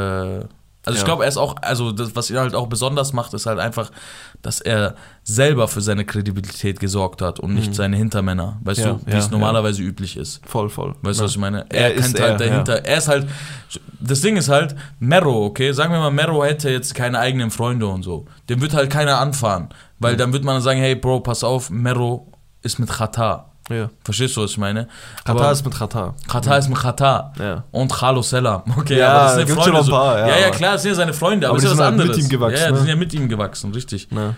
also ich glaube, er ist auch, also das, was ihn halt auch besonders macht, ist halt einfach, dass er selber für seine Kredibilität gesorgt hat und nicht seine Hintermänner, weißt Mhm. Ja, du, wie ja, es normalerweise üblich ist. Voll, voll. Weißt du, ja. was ich meine? Er Er, ist kennt er, halt dahinter. Er ist halt. Das Ding ist halt, Mero, okay? Sagen wir mal, Mero hätte jetzt keine eigenen Freunde und so. Dem wird halt keiner anfahren. Weil Mhm. dann wird man sagen, hey Bro, pass auf, Mero ist mit Qatar. Ja. Verstehst du, was ich meine? Katar Aber ist mit Katar. Qatar ist mit Qatar. Ja. Und Khalo Selam. Okay, Ja, aber das sind gibt's Freunde. ein paar, so. ja, ja, ja, klar, das sind ja seine Freunde, aber, Aber das ist ja sind was halt mit anderes. ihm gewachsen, Ja, die ne? sind ja mit ihm gewachsen, richtig. Ne?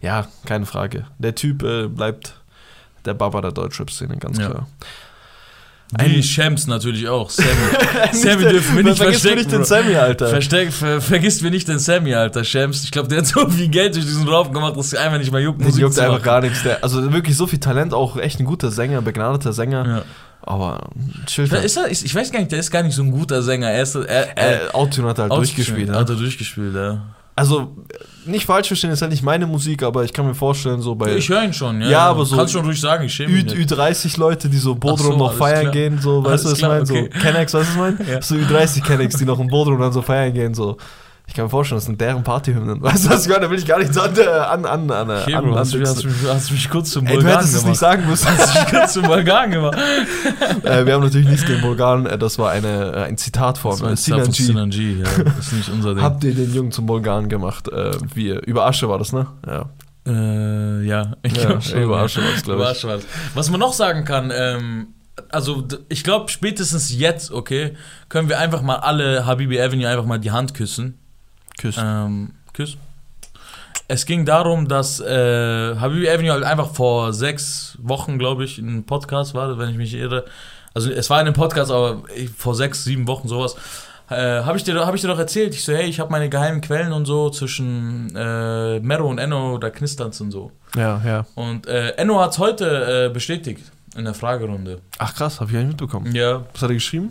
Ja, keine Frage. Der Typ äh, bleibt der Baba der Deutschrap-Szene, ganz Ja. klar. Wie Shams natürlich auch. Sammy. Sammy dürfen wir nicht Vergiss mir verstecken. nicht den. Sammy, Alter. Versteck, ver, vergisst mir nicht den Sammy, Alter. Shams. Ich glaube, der hat so viel Geld durch diesen Raum gemacht, dass er einfach nicht mehr juckt, Den Musik juckt einfach machen. gar nichts. Der, also wirklich so viel Talent, auch echt ein guter Sänger, begnadeter Sänger. Ja. Aber chill ist er, ist, ich weiß gar nicht, der ist gar nicht so ein guter Sänger. Er ist, er, er, äh, Autotune hat er halt durchgespielt. Hat Ja. er durchgespielt, ja. Also, nicht falsch verstehen, ist halt nicht meine Musik, aber ich kann mir vorstellen, so bei Ich höre ihn schon, ja. Ja, aber so- Kannst schon ruhig sagen, ich schäme Ü, mich nicht. Ü30 Leute, die so Bodrum so, noch feiern klar. gehen, so, weißt du, was ich meine? okay. So, Kennex, weißt du, was ich meine? Ja. So Ü30 Kennex, die noch in Bodrum dann so feiern gehen, so. Ich kann mir vorstellen, das sind deren Partyhymnen. Weißt du, was ich meine? Da will ich gar nicht so an, an, an, an, Okay, an, Bro, an, hast, du mich, hast, du mich, hast du mich kurz zum Ey, du Bulgaren hättest es gemacht. nicht sagen müssen. Hast du mich kurz zum Bulgaren gemacht. äh, wir haben natürlich nichts gegen Bulgaren. Äh, das war eine, äh, ein Zitat von Das war äh, ein Zitat von Sinan G. Sinan G, ja. Das ist nicht unser Ding. Habt ihr den Jungen zum Bulgaren gemacht? Äh, wie, über Asche war das, ne? Ja. Äh, ja, ich Ja, glaube schon. über. Asche war's, glaub ich. Über Asche. Was man noch sagen kann, ähm, also ich glaube spätestens jetzt, okay, können wir einfach mal alle Habibi Avenue einfach mal die Hand küssen. Küss. Ähm, Küss. Es ging darum, dass äh, Habibi Avenue halt einfach vor sechs Wochen, glaube ich, in einem Podcast war, wenn ich mich irre. Also es war in einem Podcast, aber ich- vor sechs, sieben Wochen sowas. Äh, habe ich, dir- hab ich dir doch erzählt. Ich so, hey, ich habe meine geheimen Quellen und so zwischen äh, Mero und Enno, da knistert's und so. Ja, ja. Und äh, Enno hat's heute äh, bestätigt in der Fragerunde. Ach krass, hab ich gar nicht mitbekommen. Ja. Was hat er geschrieben?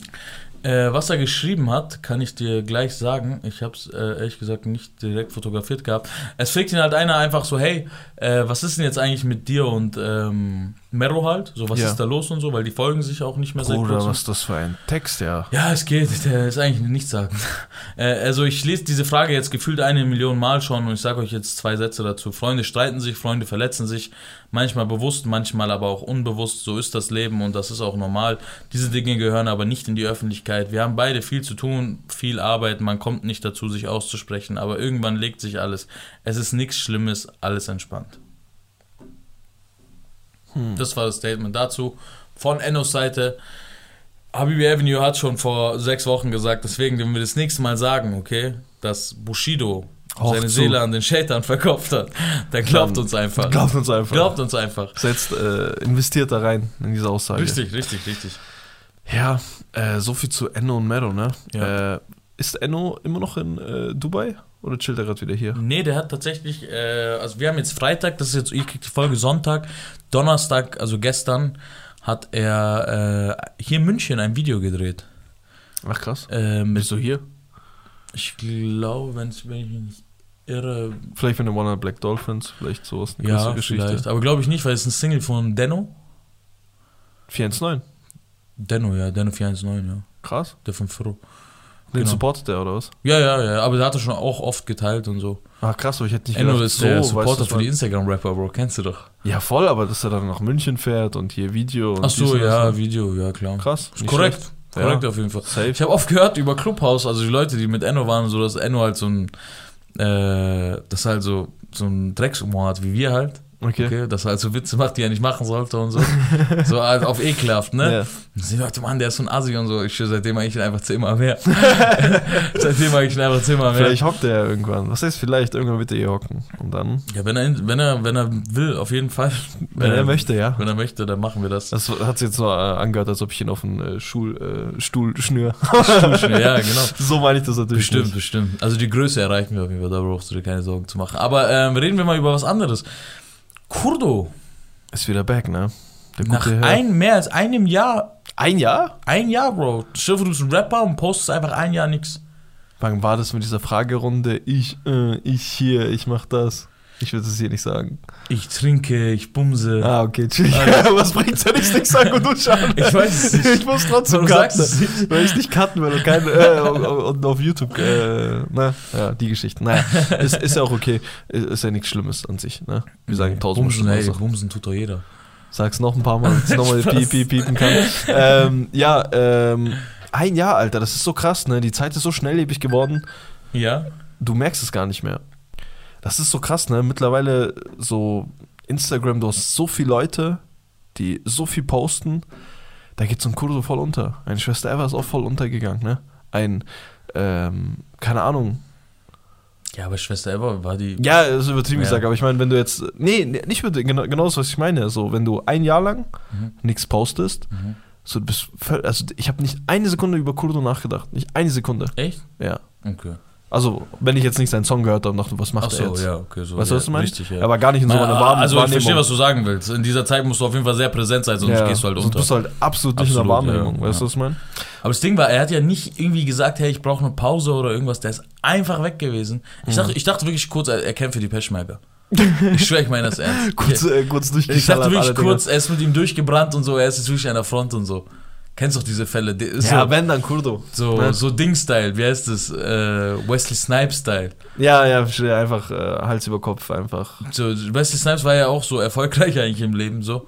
Äh, was er geschrieben hat, kann ich dir gleich sagen. Ich habe es äh, ehrlich gesagt nicht direkt fotografiert gehabt. Es fragt ihn halt einer einfach so, hey, äh, was ist denn jetzt eigentlich mit dir und ähm, Mero halt? So, was Ja. ist da los und so, weil die folgen sich auch nicht mehr Bruder, kurzem. was ist das für ein Text, ja. Ja, es geht. Der ist eigentlich nichts sagen. Äh, also ich lese diese Frage jetzt gefühlt eine Million Mal schon und ich sage euch jetzt zwei Sätze dazu. Freunde streiten sich, Freunde verletzen sich, manchmal bewusst, manchmal aber auch unbewusst. So ist das Leben und das ist auch normal. Diese Dinge gehören aber nicht in die Öffentlichkeit. Wir haben beide viel zu tun, viel Arbeit. Man kommt nicht dazu, sich auszusprechen, aber irgendwann legt sich alles. Es ist nichts Schlimmes, alles entspannt. Das war das Statement dazu. Von Ennos Seite. Habibi Avenue hat schon vor sechs Wochen gesagt, deswegen, wenn wir das nächste Mal sagen, okay, dass Bushido Hauch seine zu. Seele an den Shaitan verkauft hat, dann glaubt Dann uns einfach. Glaubt uns einfach. Glaubt uns einfach. Setzt, äh, investiert da rein in diese Aussage. Richtig, richtig, richtig. Ja, äh, so viel zu Enno und Mero, ne? Ja. Äh, ist Enno immer noch in äh, Dubai oder chillt er gerade wieder hier? Nee, der hat tatsächlich, äh, also wir haben jetzt Freitag, das ist jetzt, ihr kriegt die Folge Sonntag, Donnerstag, also gestern, hat er äh, hier in München ein Video gedreht. Ach krass. Äh, mit, Bist du hier? ich glaube, wenn ich mich nicht irre, Vielleicht wenn du One Black Dolphins, vielleicht sowas, eine ja, Geschichte. vielleicht. Aber glaube ich nicht, weil es ist ein Single von Denno. 419. Denno, ja, Denno 419, ja. Krass. Der von Fro. Den Genau. supportet der oder was? Ja, ja, ja, aber der hat er schon auch oft geteilt und so. Ah, krass, aber ich hätte nicht Enno gedacht, ist der weißt Supporter für die Instagram-Rapper, Bro, kennst du doch. Ja, voll, aber dass er dann nach München fährt und hier Video und Ach so, ja? Video, ja, klar. Krass. Ist korrekt. schlecht. Korrekt Ja. auf jeden Fall. Safe. Ich habe oft gehört über Clubhouse, also die Leute, die mit Enno waren, und so dass Enno halt so ein, äh, das halt so, so ein Dreckshumor hat, wie wir halt. Okay. Okay, dass er halt so Witze macht, die er nicht machen sollte und so. so halt auf ekelhaft, ne? Ja. Und die Leute, Mann, der ist so ein Assi und so. Ich seitdem mag ich ihn einfach zehnmal mehr. seitdem mag ich ihn einfach zehnmal mehr. Vielleicht hockt er ja irgendwann. Was heißt vielleicht? Irgendwann wird er hier hocken. Und dann, Ja, wenn er, wenn er, wenn er will, auf jeden Fall. wenn Äh, er möchte, ja. Wenn er möchte, dann machen wir das. Das hat sich jetzt so äh, angehört, als ob ich ihn auf einen äh, Schul, äh, Stuhl schnür. ja, genau. so meine ich das natürlich. Bestimmt, nicht. bestimmt. Also die Größe erreichen wir auf jeden Fall, da brauchst du dir keine Sorgen zu machen. Aber ähm, reden wir mal über was anderes. Kurdo, Ist wieder back, ne? Der nach Herr. ein, mehr als einem Jahr, ein Jahr? ein Jahr, Bro. Stell du bist ein Rapper und postest einfach ein Jahr nix. Wann war das mit dieser Fragerunde? Ich, äh, ich hier, ich mach das. Ich würde es hier nicht sagen. Ich trinke, ich bumse. Ah, okay, chill. Ah, Was bringt's, wenn ich nichts sage und du schauen? Ich weiß es nicht. Ich muss trotzdem Warum cutten. nicht? Weil ich nicht cutten will und, kein, äh, und, auf YouTube, äh, na, ja, die Geschichten. Naja, ist, ist ja auch okay. Ist, ist ja nichts Schlimmes an sich, ne? Wir sagen tausendmal Bumsen, ey. Bumsen tut doch jeder. Sag's noch ein paar Mal, dass ich nochmal piep, piep, piepen kann. ähm, ja, ähm, ein Jahr, Alter, das ist so krass, ne? Die Zeit ist so schnelllebig geworden, Ja? du merkst es gar nicht mehr. Das ist so krass, ne? Mittlerweile so Instagram, du hast so viele Leute, die so viel posten, da geht so ein Kurso voll unter. Eine Schwester Eva ist auch voll untergegangen, ne? Ein, ähm, keine Ahnung. Ja, aber Schwester Eva war die. Ja, das ist übertrieben Ja. gesagt, aber ich meine, wenn du jetzt, nee, nicht übertrieben, genau, genau das, was ich meine, so, wenn du ein Jahr lang Mhm. nichts postest, Mhm. So, du bist völ- also ich habe nicht eine Sekunde über Kurdo nachgedacht. Nicht eine Sekunde. Echt? Ja. Okay. Also, wenn ich jetzt nicht seinen Song gehört habe und dachte, was macht Ach er so, jetzt? ja, okay. So, Weißt du, ja, was du meinst? Richtig, ja. Er war gar nicht in so einer warmen also ich verstehe, Wahrnehmung. was du sagen willst. In dieser Zeit musst du auf jeden Fall sehr präsent sein, sonst ja. gehst du halt unter. bist du halt absolut nicht in der Absolut, ja, Wahrnehmung. Weißt du, was ich meine? Aber das Ding war, er hat ja nicht irgendwie gesagt, hey, ich brauche eine Pause oder irgendwas. Der ist einfach weg gewesen. Ich, dachte, ich dachte wirklich kurz, er, er kämpft für die Peschmerga. Ich schwöre, ich meine das ernst. Kurz, äh, kurz ich durchgeschallert. dachte wirklich kurz, er ist mit ihm durchgebrannt und so, er ist jetzt wirklich an der Front und so. Kennst doch diese Fälle? Ja, so, wenn, dann Kurdo. so, ne? so Ding-Style, wie heißt das? Äh, Wesley Snipes-Style. Ja, ja, einfach äh, Hals über Kopf einfach. So, Wesley Snipes war ja auch so erfolgreich eigentlich im Leben, so.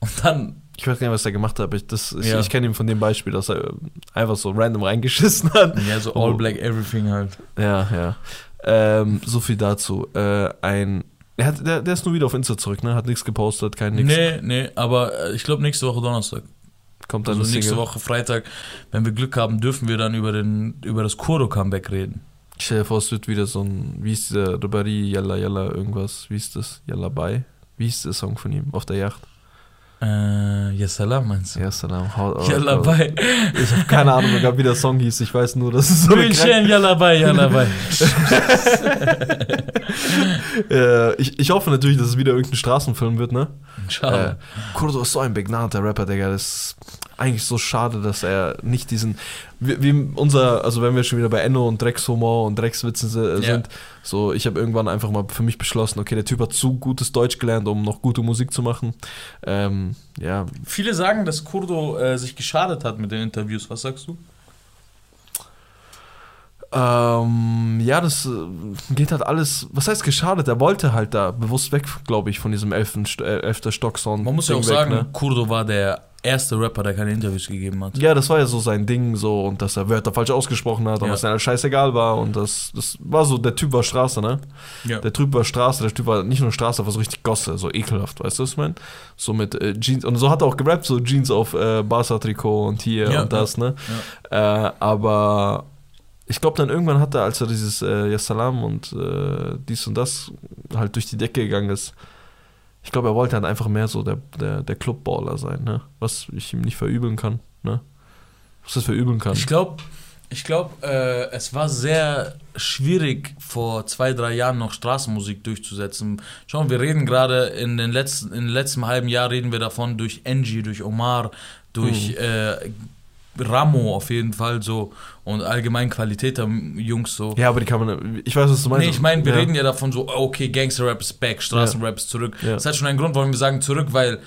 Und dann Ich weiß gar nicht, was er gemacht hat, aber ich, das- ich, Ja. ich kenne ihn von dem Beispiel, dass er äh, einfach so random reingeschissen hat. Ja, so Oh. All Black Everything halt. Ja, ja. Ähm, so viel dazu. Äh, ein. Er hat, der, der ist nur wieder auf Insta zurück, ne? Hat nichts gepostet, kein nix. Nee, nee, aber äh, ich glaube nächste Woche Donnerstag. Kommt dann Also nächste Single. Woche Freitag, wenn wir Glück haben, dürfen wir dann über, den, über das Kuro-Comeback reden. Stell dir vor, es wird wieder so ein. Wie ist der Ribari, Yalla Yalla, irgendwas. Wie ist das? Yalla Bye? Wie ist der Song von ihm auf der Yacht? Äh, ja, Salam meinst du? Ja, Salam. Hau- oh, Yalla bye. Ich habe keine Ahnung, mehr, wie der Song hieß. Ich weiß nur, dass es so München, Yalla bye, Yalla bye. äh, ich, ich hoffe natürlich, dass es wieder irgendein Straßenfilm wird, ne? Äh, Schade. Kurdo ist so ein begnadeter Rapper, Digga. Das ist eigentlich so schade, dass er nicht diesen. Wie, wie unser, also wenn wir schon wieder bei Enno und Dreckshumor und Dreckswitzen si- Ja. sind, so ich habe irgendwann einfach mal für mich beschlossen, okay, der Typ hat zu gutes Deutsch gelernt, um noch gute Musik zu machen. Ähm, ja, Viele sagen, dass Kurdo äh, sich geschadet hat mit den Interviews. Was sagst du? Ähm, ja, das äh, geht halt alles. Was heißt geschadet? Er wollte halt da bewusst weg, glaube ich, von diesem elften, äh, elfter Stock-Sound. Man muss ja auch weg, sagen, ne? Kurdo war der erste Rapper, der keine Interviews gegeben hat. Ja, das war ja so sein Ding, so und dass er Wörter falsch ausgesprochen hat und Ja. dass er scheißegal war und das, das war so, der Typ war Straße, ne? Ja. Der Typ war Straße, der Typ war nicht nur Straße, aber so richtig Gosse, so ekelhaft, weißt du, was ich meine? So mit äh, Jeans, und so hat er auch gerappt, so Jeans auf äh, Barca-Trikot und hier Ja, und das, ne? Äh, aber ich glaube dann irgendwann hat er, als er dieses äh, Ja Salam und äh, dies und das halt durch die Decke gegangen ist, ich glaube, er wollte halt einfach mehr so der, der, der Clubballer sein, ne? Was ich ihm nicht verübeln kann, ne? Was das verübeln kann. Ich glaube, ich glaub, äh, es war sehr schwierig, vor zwei, drei Jahren noch Straßenmusik durchzusetzen. Schau, mal, wir reden gerade in den letzten, in den letzten halben Jahr reden wir davon durch Angie, durch Omar, durch äh, Ramo auf jeden Fall so und allgemein Qualität der Jungs so. Ja, aber die kann man. Ich weiß, was du meinst. Nee, ich meine, wir ja. reden ja davon so, okay, Gangster-Rap ist back, Straßenrap ist zurück. Ja. Das hat schon einen Grund, warum wir sagen zurück, weil ein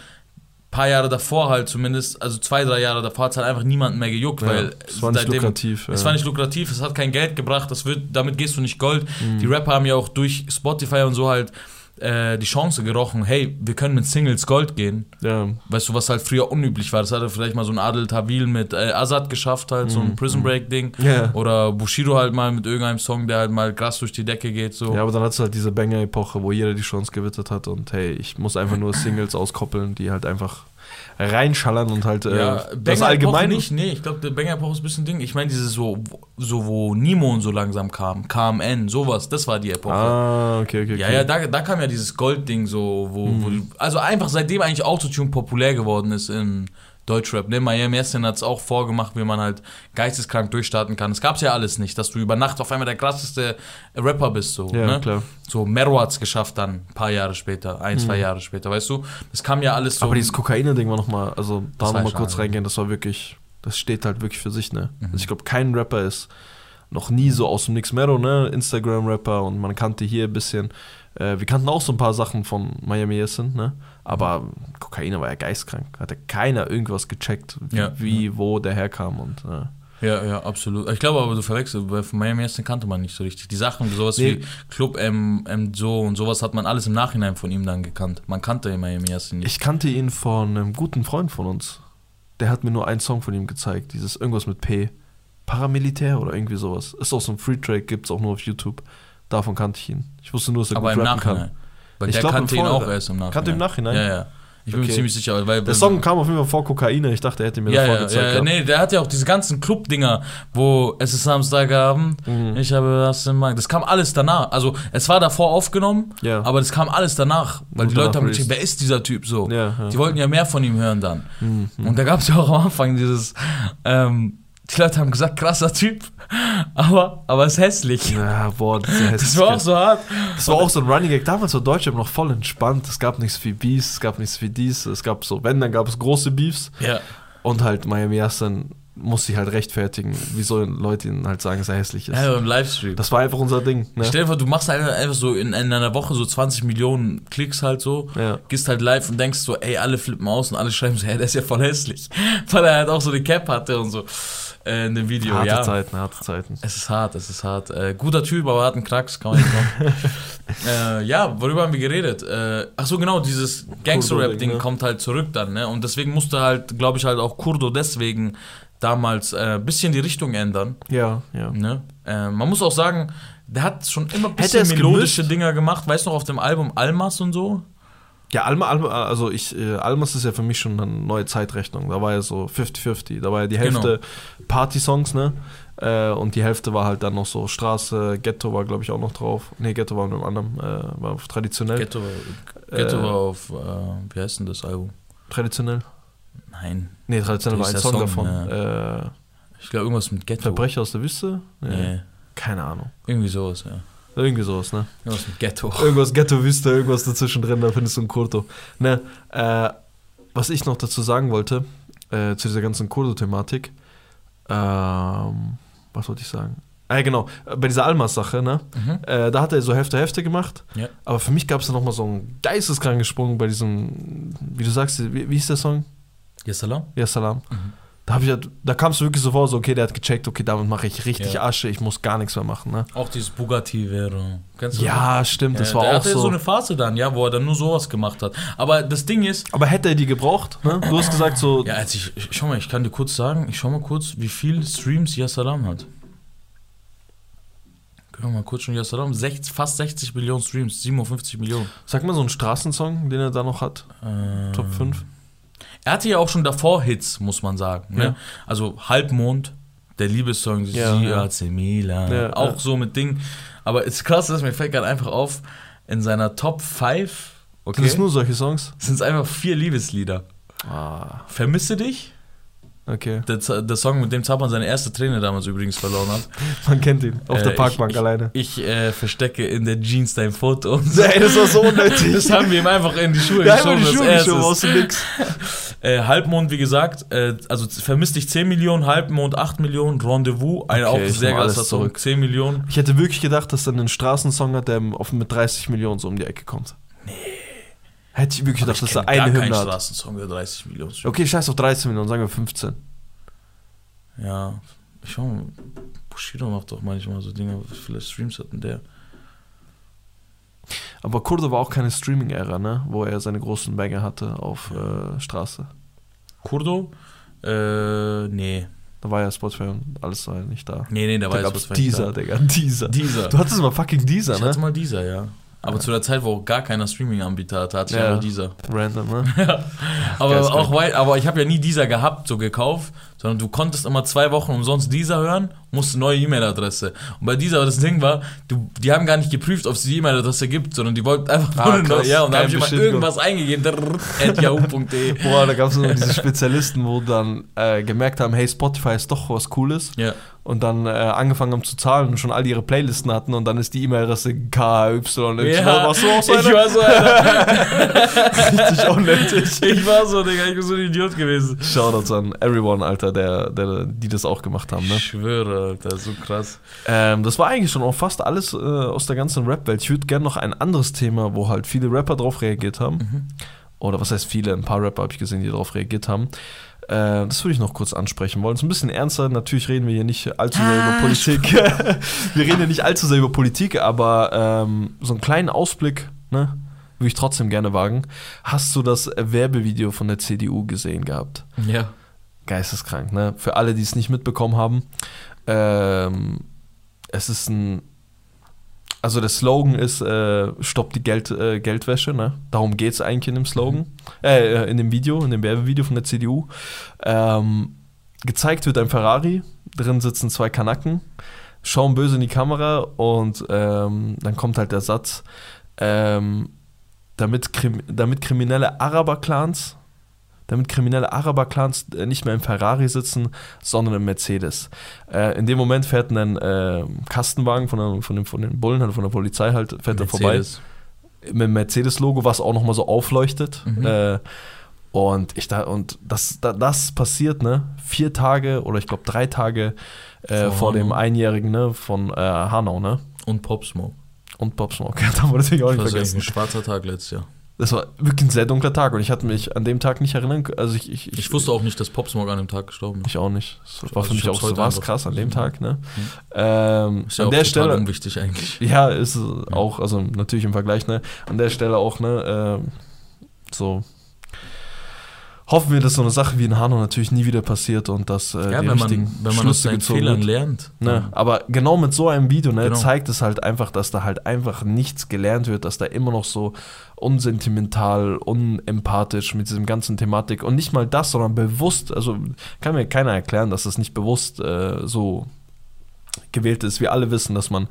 paar Jahre davor halt zumindest, also zwei, drei Jahre davor hat es halt einfach niemanden mehr gejuckt, Ja, weil es war nicht lukrativ. es ja. war nicht lukrativ, es hat kein Geld gebracht, das wird, damit gehst du nicht Gold. Mhm. Die Rapper haben ja auch durch Spotify und so halt äh, die Chance gerochen, hey, wir können mit Singles Gold gehen. Ja, Weißt du, was halt früher unüblich war. Das hatte vielleicht mal so ein Adel Tawil mit äh, Azad geschafft, halt, so ein Mhm. Prison Break-Ding. ja. Oder Bushido halt mal mit irgendeinem Song, der halt mal krass durch die Decke geht. So. Ja, aber dann hat es halt diese Banger-Epoche, wo jeder die Chance gewittert hat und hey, ich muss einfach nur Singles auskoppeln, die halt einfach reinschallern und halt äh, Ja, das Banger-Epoche allgemein nicht, nee, ich glaube, der Banger-Epoche ist ein bisschen Ding. Ich meine, dieses so, so, wo Nimon so langsam kam, KMN, sowas, das war die Epoche. Ah, okay, okay. Ja, okay. ja, da, da kam ja dieses Gold-Ding so, wo, wo Mhm. die, also einfach seitdem eigentlich Autotune populär geworden ist in Deutschrap. Ne? Miami Yassin hat es auch vorgemacht, wie man halt geisteskrank durchstarten kann. Das gab's ja alles nicht, dass du über Nacht auf einmal der krasseste Rapper bist. So, Ja, ne? klar. so Mero hat's geschafft dann, ein paar Jahre später, ein, zwei Mhm. Jahre später, weißt du? Das kam ja alles so. Aber dieses Kokaine-Ding war nochmal, also da nochmal kurz reingehen, das war wirklich, das steht halt wirklich für sich, ne? Mhm. Also ich glaube, kein Rapper ist noch nie so aus dem Nix Mero, ne? Instagram-Rapper und man kannte hier ein bisschen. Äh, wir kannten auch so ein paar Sachen von Miami Yassin, ne? Aber Kokaine war ja geistkrank. Hatte keiner irgendwas gecheckt, wie, Ja, wie wo der herkam und äh, Ja, ja, absolut. Ich glaube aber, du verwechselst, weil von Miami Yassin kannte man nicht so richtig. Die Sachen, sowas Nee. wie Club M, M so und sowas hat man alles im Nachhinein von ihm dann gekannt. Man kannte Miami Yassin nicht. Ich kannte ihn von einem guten Freund von uns. Der hat mir nur einen Song von ihm gezeigt. Dieses irgendwas mit P. Paramilitär oder irgendwie sowas. Ist auch so ein Free-Track, gibt es auch nur auf YouTube. Davon kannte ich ihn. Ich wusste nur, dass er aber gut im rappen Nachhinein. kann. Weil Ich der glaub, kannte ihn auch erst im Nachhinein. Kannte im Nachhinein? Ja, ja. Ich bin mir Okay. ziemlich sicher, weil Der Song kam auf jeden Fall vor Kokaine. Ich dachte, er hätte mir ja, davor ja, gezeigt. ja, gehabt. nee, der hat ja auch diese ganzen Club-Dinger, wo es ist Samstagabend, Mhm. ich habe was im Magen. Das kam alles danach. Also, es war davor aufgenommen, Ja. aber das kam alles danach. Weil die danach Leute haben gecheckt, wer ist dieser Typ so? Ja, ja. Die wollten ja mehr von ihm hören dann. Mhm. Und da gab es ja auch am Anfang dieses, ähm, die Leute haben gesagt, krasser Typ, aber, aber ist hässlich. Ja, boah, das, ist ja Das war auch so hart. Das war auch so ein Running Gag. Damals war Deutschland noch voll entspannt. Es gab nichts wie Beefs, es gab nichts wie dies. Es gab so, wenn, dann gab es große Beefs. Ja. Und halt Miami Yas dann musste sich halt rechtfertigen, wieso Leute ihn halt sagen, dass er hässlich ist. ja, im Livestream. Das war einfach unser Ding. Ne? Stell dir vor, du machst halt einfach so in, in einer Woche so 20 Millionen Klicks halt so, Ja. gehst halt live und denkst so, ey, alle flippen aus und alle schreiben so, hey, der ist ja voll hässlich. Weil er halt auch so eine Cap hatte und so äh, in dem Video. Harte ja. Zeiten, harte Zeiten. Es ist hart, es ist hart. Äh, guter Typ, aber hat einen Knacks, kann man nicht äh, ja, worüber haben wir geredet? Äh, ach so, genau, dieses Gangster-Rap-Ding Kurdo-Ding, ne? kommt halt zurück dann, ne? Und deswegen musste halt, glaube ich, halt auch Kurdo deswegen damals ein äh, bisschen die Richtung ändern. Ja, ja. Ne? Äh, man muss auch sagen, der hat schon immer ein bisschen melodische gemusst? Dinger gemacht. Weißt du noch, auf dem Album Almas und so? Ja, Alma, Alma, also ich, äh, Almas ist ja für mich schon eine neue Zeitrechnung. Da war ja so 50-50. Da war ja die Hälfte Party-Songs, ne? Äh, und die Hälfte war halt dann noch so Straße, Ghetto war, glaube ich, auch noch drauf. Nee, Ghetto war mit einem anderen, äh, war auf traditionell. Ghetto, Ghetto Äh, war auf, äh, wie heißt denn das Album? Traditionell? Nein, Nee, traditionell war ein Song, Song? davon. Äh, ich glaube irgendwas mit Ghetto. Verbrecher aus der Wüste? Nee, Keine Ahnung. irgendwie sowas, ja. Irgendwie sowas, ne? Irgendwas mit Ghetto. Irgendwas Ghetto-Wüste, irgendwas dazwischen drin, da findest du ein Kurto. Ne, äh, was ich noch dazu sagen wollte, äh, zu dieser ganzen Kurdo-Thematik, ähm, was wollte ich sagen? Ah, ja, genau, bei dieser Almas-Sache, ne? Mhm. Äh, da hat er so Hälfte Hälfte gemacht, Ja. aber für mich gab es da nochmal so einen geisteskranken Sprung bei diesem, wie du sagst, wie, wie hieß der Song? Ja, Salam? Ja, Salam. Mhm. Da, ich, da kam es wirklich so vor, so, okay, der hat gecheckt, okay, damit mache ich richtig Ja. Asche, ich muss gar nichts mehr machen, ne? Auch dieses Bugatti wäre. Kennst du Ja, stimmt, das Ja, war der auch hatte so. so. eine Phase dann, ja, wo er dann nur sowas gemacht hat. Aber das Ding ist, aber hätte er die gebraucht, ne? Du hast gesagt, so, ja, als ich, schau mal, ich kann dir kurz sagen, ich schau mal kurz, wie viel Streams Ja Salam hat. Können wir mal kurz schon Ja Salam, 60, fast 60 Millionen Streams, 57 Millionen. Sag mal so einen Straßensong, den er da noch hat. Äh, Top 5. Er hatte ja auch schon davor Hits, muss man sagen. Ne? Ja. Also Halbmond, der Liebessong, Ja, Sie ja. Milan, Ja, auch ja. so mit Ding. Aber es ist krass, dass mir fällt gerade einfach auf, in seiner Top 5, Sind okay, es nur solche Songs? sind es einfach vier Liebeslieder. Ah, Vermisse dich? Okay. Der, der Song, mit dem Zapan seine erste Träne damals übrigens verloren hat. Man kennt ihn. Auf Äh, der Parkbank ich, ich, alleine. Ich äh, verstecke in der Jeans dein Foto. Und so. Ey, das war so unnötig. Das haben wir ihm einfach in die Schuhe Ja, geschoben. die Schuhe er es geschoben aus dem Nix. Äh, Halbmond, wie gesagt, äh, also vermisst dich 10 Millionen, Halbmond 8 Millionen, Rendezvous, ein Okay, auch ich sehr geiler Song, zurück. 10 Millionen. Ich hätte wirklich gedacht, dass dann ein Straßensong hat, der auf, mit 30 Millionen so um die Ecke kommt. Nee. Hätte ich wirklich gedacht, dass gar eine Hymne hat. Straßensong, der 30 Millionen. Okay, scheiß auf 13 Millionen, sagen wir 15. Ja, ich schau mal, Bushido macht doch manchmal so Dinge, wie viele Streams hat denn der? Aber Kurdo war auch keine Streaming-Ära, ne? Wo er seine großen Banger hatte auf äh, Straße. Kurdo? Äh, nee. Da war ja Spotify und alles war ja nicht da. Nee, nee, der Da war jetzt was Dieser, Digga, dieser. Dieser. Du hattest mal fucking dieser, Ich hatte ne? mal dieser, ja. Aber zu der Zeit, wo auch gar keiner Streaming-Anbieter hatte, hatte ich Ja. einfach dieser. Random, ne? Aber Geisteskrank. auch weil, aber ich habe ja nie dieser gehabt, so gekauft, sondern du konntest immer zwei Wochen umsonst dieser hören, musst eine neue E-Mail-Adresse. Und bei dieser, das Ding war, du, die haben gar nicht geprüft, ob es die E-Mail-Adresse gibt, sondern die wollten einfach Ah, nur krass. ja, und da habe Geil ich Bestätigung. irgendwas eingegeben, at yahoo.de. Boah, da gab es immer diese Spezialisten, wo dann äh, gemerkt haben, hey, Spotify ist doch was Cooles. Ja. Und dann äh, angefangen haben zu zahlen und schon all ihre Playlisten hatten und dann ist die E-Mail-Adresse KY. Ja, Warst du auch so ich einer? war so einer. Richtig unnötig. Ich war so, Digga, ich bin so ein Idiot gewesen. Shoutouts an everyone, Alter, der, der, die das auch gemacht haben, ne? Ich schwöre, Alter, so krass. Ähm, das war eigentlich schon auch fast alles äh, aus der ganzen Rap-Welt. Ich würde gerne noch ein anderes Thema, wo halt viele Rapper drauf reagiert haben. Mhm. Oder was heißt viele? Ein paar Rapper habe ich gesehen, die darauf reagiert haben. Äh, das würde ich noch kurz ansprechen wollen. Es ist ein bisschen ernster. Natürlich reden wir hier nicht allzu sehr über Ah, Politik. wir reden hier nicht allzu sehr über Politik, aber ähm, so einen kleinen Ausblick, ne? Würde ich trotzdem gerne wagen. Hast du das Werbevideo von der CDU gesehen gehabt? Ja. Geisteskrank, ne? Für alle, die es nicht mitbekommen haben. Ähm, es ist ein also der Slogan ist, äh, stoppt die Geld, äh, Geldwäsche, ne? Darum geht es eigentlich in dem Slogan, äh, in dem Video, in dem Werbevideo von der CDU. Ähm, gezeigt wird ein Ferrari, drin sitzen zwei Kanaken, schauen böse in die Kamera und ähm, dann kommt halt der Satz, ähm, damit, Krim damit kriminelle Araber-Clans damit kriminelle Araber-Clans äh, nicht mehr im Ferrari sitzen, sondern im Mercedes. Äh, in dem Moment fährt ein äh, Kastenwagen von, der, von, den, von den Bullen, halt von der Polizei halt, fährt er vorbei. Mit dem Mercedes-Logo, was auch nochmal so aufleuchtet. Mhm. Äh, und ich da, und das, das passiert, ne? Vier Tage oder ich glaube drei Tage äh, vor dem Einjährigen, ne, von äh, Hanau, ne? Und Pop Smoke. Und Pop Smoke, da wurde natürlich auch nicht vergessen. Das war ein schwarzer Tag letztes Jahr. Das war wirklich ein sehr dunkler Tag und ich hatte mich an dem Tag nicht erinnern Also ich, ich, ich, ich wusste auch nicht, dass Pop Smoke an dem Tag gestorben ist. Ich auch nicht. Das war also für mich auch so was krass an dem Tag. Ne? Mhm. Ähm, ist ja an der Stelle unwichtig eigentlich. Ja, ist auch, also natürlich im Vergleich, ne? An der Stelle auch, ne? Äh, so hoffen wir, dass so eine Sache wie in Hanau natürlich nie wieder passiert und dass äh, ja, die wenn richtigen man, wenn man aus seinen Fehlern wird. lernt. Ne? Aber genau mit so einem Video ne, genau. zeigt es halt einfach, dass da halt einfach nichts gelernt wird, dass da immer noch so unsentimental, unempathisch mit diesem ganzen Thematik und nicht mal das, sondern bewusst, also kann mir keiner erklären, dass das nicht bewusst äh, so gewählt ist. Wir alle wissen, dass man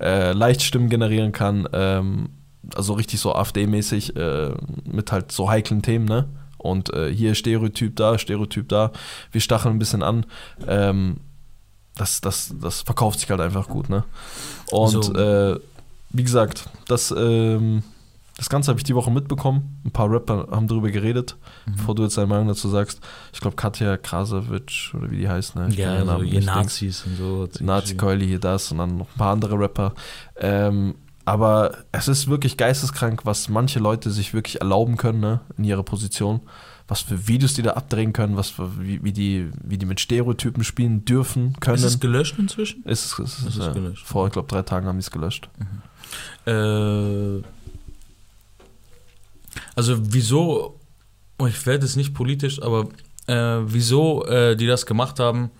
äh, leicht Stimmen generieren kann, ähm, also richtig so AfD-mäßig äh, mit halt so heiklen Themen, ne? Und äh, hier Stereotyp da, Stereotyp da. Wir stacheln ein bisschen an. Ähm, das, das, das verkauft sich halt einfach gut, ne? Und so. äh, wie gesagt, das, ähm, das Ganze habe ich die Woche mitbekommen. Ein paar Rapper haben darüber geredet, mhm. bevor du jetzt deine Meinung dazu sagst. Ich glaube, Katja Krasavitsch oder wie die heißt, ne? Ich ja, so Namen, ihr Nazis und so. Nazi-Keule hier das und dann noch ein paar andere Rapper. Ähm, aber es ist wirklich geisteskrank, was manche Leute sich wirklich erlauben können ne, in ihrer Position. Was für Videos die da abdrehen können, was für, wie, wie, die, wie die mit Stereotypen spielen dürfen, können. Ist es gelöscht inzwischen? Ist, ist, ist, ist es gelöscht. Vor, ich glaube, drei Tagen haben die es gelöscht. Mhm. Äh, also, wieso, oh, ich werde es nicht politisch, aber äh, wieso äh, die das gemacht haben,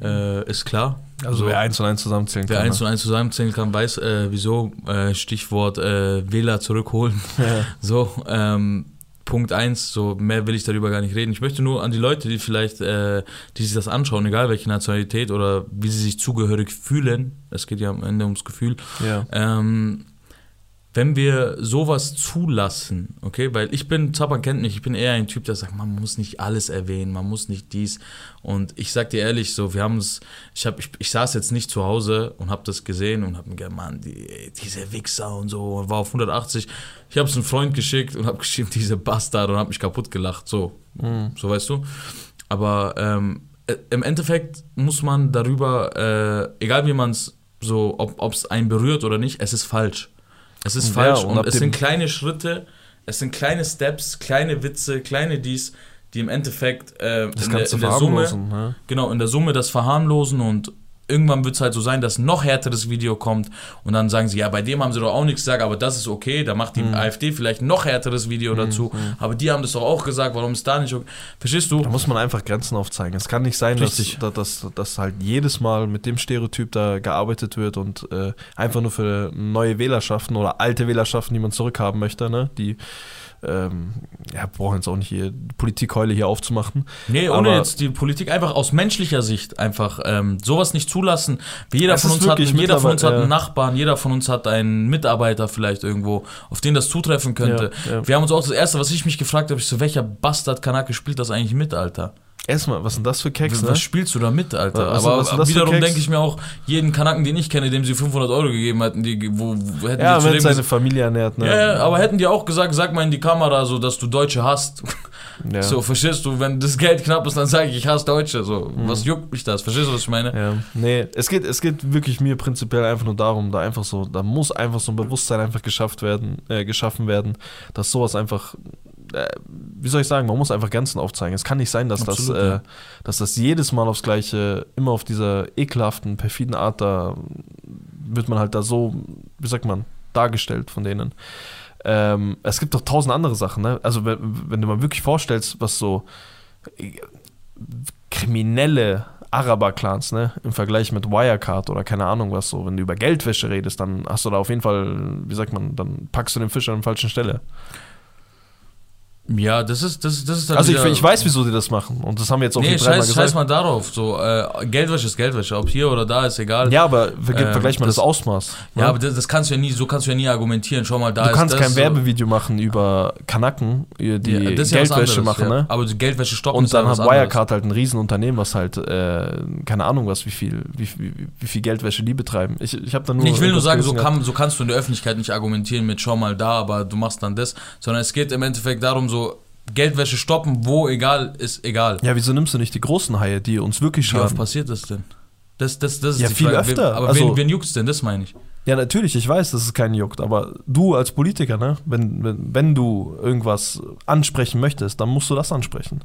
äh, ist klar. Also, wer eins und eins zusammenzählen wer kann. Wer eins ne? und eins zusammenzählen kann, weiß, äh, wieso. Äh, Stichwort äh, Wähler zurückholen. Ja. So, ähm, Punkt eins. so mehr will ich darüber gar nicht reden. Ich möchte nur an die Leute, die vielleicht, äh, die sich das anschauen, egal welche Nationalität oder wie sie sich zugehörig fühlen, es geht ja am Ende ums Gefühl, ja. ähm, wenn wir sowas zulassen, okay, weil ich bin, Zapan kennt mich, ich bin eher ein Typ, der sagt, man muss nicht alles erwähnen, man muss nicht dies. Und ich sag dir ehrlich, so, wir haben es, ich, hab, ich, ich saß jetzt nicht zu Hause und habe das gesehen und habe mir gedacht, Mann, die, diese Wichser und so, und war auf 180. Ich habe es einem Freund geschickt und habe geschrieben, diese Bastard und habe mich kaputt gelacht, so, mhm. so weißt du. Aber ähm, äh, im Endeffekt muss man darüber, äh, egal wie man es so, ob es einen berührt oder nicht, es ist falsch. Es ist falsch ja, und, und es sind kleine Schritte, es sind kleine Steps, kleine Witze, kleine dies, die im Endeffekt äh, in, der, in der Summe, ja. genau, in der Summe das verharmlosen und irgendwann wird es halt so sein, dass noch härteres Video kommt und dann sagen sie, ja, bei dem haben sie doch auch nichts gesagt, aber das ist okay, da macht die mhm. AfD vielleicht noch härteres Video mhm. dazu, mhm. aber die haben das doch auch gesagt, warum ist da nicht okay? Verstehst du? Da muss man einfach Grenzen aufzeigen. Es kann nicht sein, dass, dass, dass, dass, halt jedes Mal mit dem Stereotyp da gearbeitet wird und äh, einfach nur für neue Wählerschaften oder alte Wählerschaften, die man zurückhaben möchte, ne? die ähm, ja, brauchen jetzt auch nicht hier Politikkeule hier aufzumachen. Nee, ohne jetzt die Politik einfach aus menschlicher Sicht einfach ähm, sowas nicht zulassen. Jeder von uns hat, jeder von uns hat einen Nachbarn, jeder von uns hat einen Mitarbeiter vielleicht irgendwo, auf den das zutreffen könnte. Ja, ja. Wir haben uns auch das erste, was ich mich gefragt habe, ich so, welcher Bastard Kanake spielt das eigentlich mit, Alter? Erstmal, was sind das für Keks, was, ne? Was spielst du da mit, Alter? Was, Aber was wiederum denke ich mir auch, jeden Kanaken, den ich kenne, dem sie 500 Euro gegeben hätten, die, wo, wo hätten ja, die wenn seine Familie ernährt, ne? Ja, aber hätten die auch gesagt, sag mal in die Kamera so, dass du Deutsche hast. Ja. So, verstehst du, wenn das Geld knapp ist, dann sage ich, ich hasse Deutsche. So, mhm. was juckt mich das? Verstehst du, was ich meine? Ja. Nee, es geht, es geht wirklich mir prinzipiell einfach nur darum, da einfach so, da muss einfach so ein Bewusstsein einfach geschafft werden, äh, geschaffen werden, dass sowas einfach äh, wie soll ich sagen, man muss einfach Grenzen aufzeigen. Es kann nicht sein, dass, Absolut, das, äh, dass das jedes Mal aufs Gleiche, immer auf dieser ekelhaften, perfiden Art, da wird man halt da so, wie sagt man, dargestellt von denen. Ähm, es gibt doch tausend andere Sachen, ne? Also, wenn, wenn du mal wirklich vorstellst, was so äh, kriminelle Araber-Clans, ne? Im Vergleich mit Wirecard oder keine Ahnung was so. Wenn du über Geldwäsche redest, dann hast du da auf jeden Fall, wie sagt man, dann packst du den Fisch an der falschen Stelle. Ja, das ist, das, das ist dann Also ich, ich weiß, wieso die das machen. Und das haben wir jetzt auch Nee, scheiß, gesagt. scheiß mal darauf. So, äh, Geldwäsche ist Geldwäsche. Ob hier oder da, ist egal. ja, aber Ähm, vergleich mal das, das- Ausmaß. Ja, ne? aber das, das kannst du ja nie, so kannst du ja nie argumentieren. Schau mal, da du kannst kein so- Werbevideo machen über Kanaken, die Ja, ist ja Geldwäsche anderes, machen, ja. ne? Aber die Geldwäsche stoppen Und ja dann hat anderes. Wirecard halt ein Riesenunternehmen, was halt, äh, keine Ahnung was, wie viel, wie, wie, wie viel Geldwäsche die betreiben. Ich, ich habe da nur. Nee, ich will nur sagen, so, kann, so kannst du in der Öffentlichkeit nicht argumentieren mit schau mal da, aber du machst dann das, sondern es geht im Endeffekt darum, so Geldwäsche stoppen, wo egal, ist egal. Ja, wieso nimmst du nicht die großen Haie, die uns wirklich Wie oft schaden? passiert das denn? Das, das, das ist Ja, viel Frage. öfter. Aber Also- wen, wen juckt's denn? Das meine ich. Ja, natürlich, ich weiß, dass es keinen juckt, aber du als Politiker, ne, wenn, wenn, wenn du irgendwas ansprechen möchtest, dann musst du das ansprechen.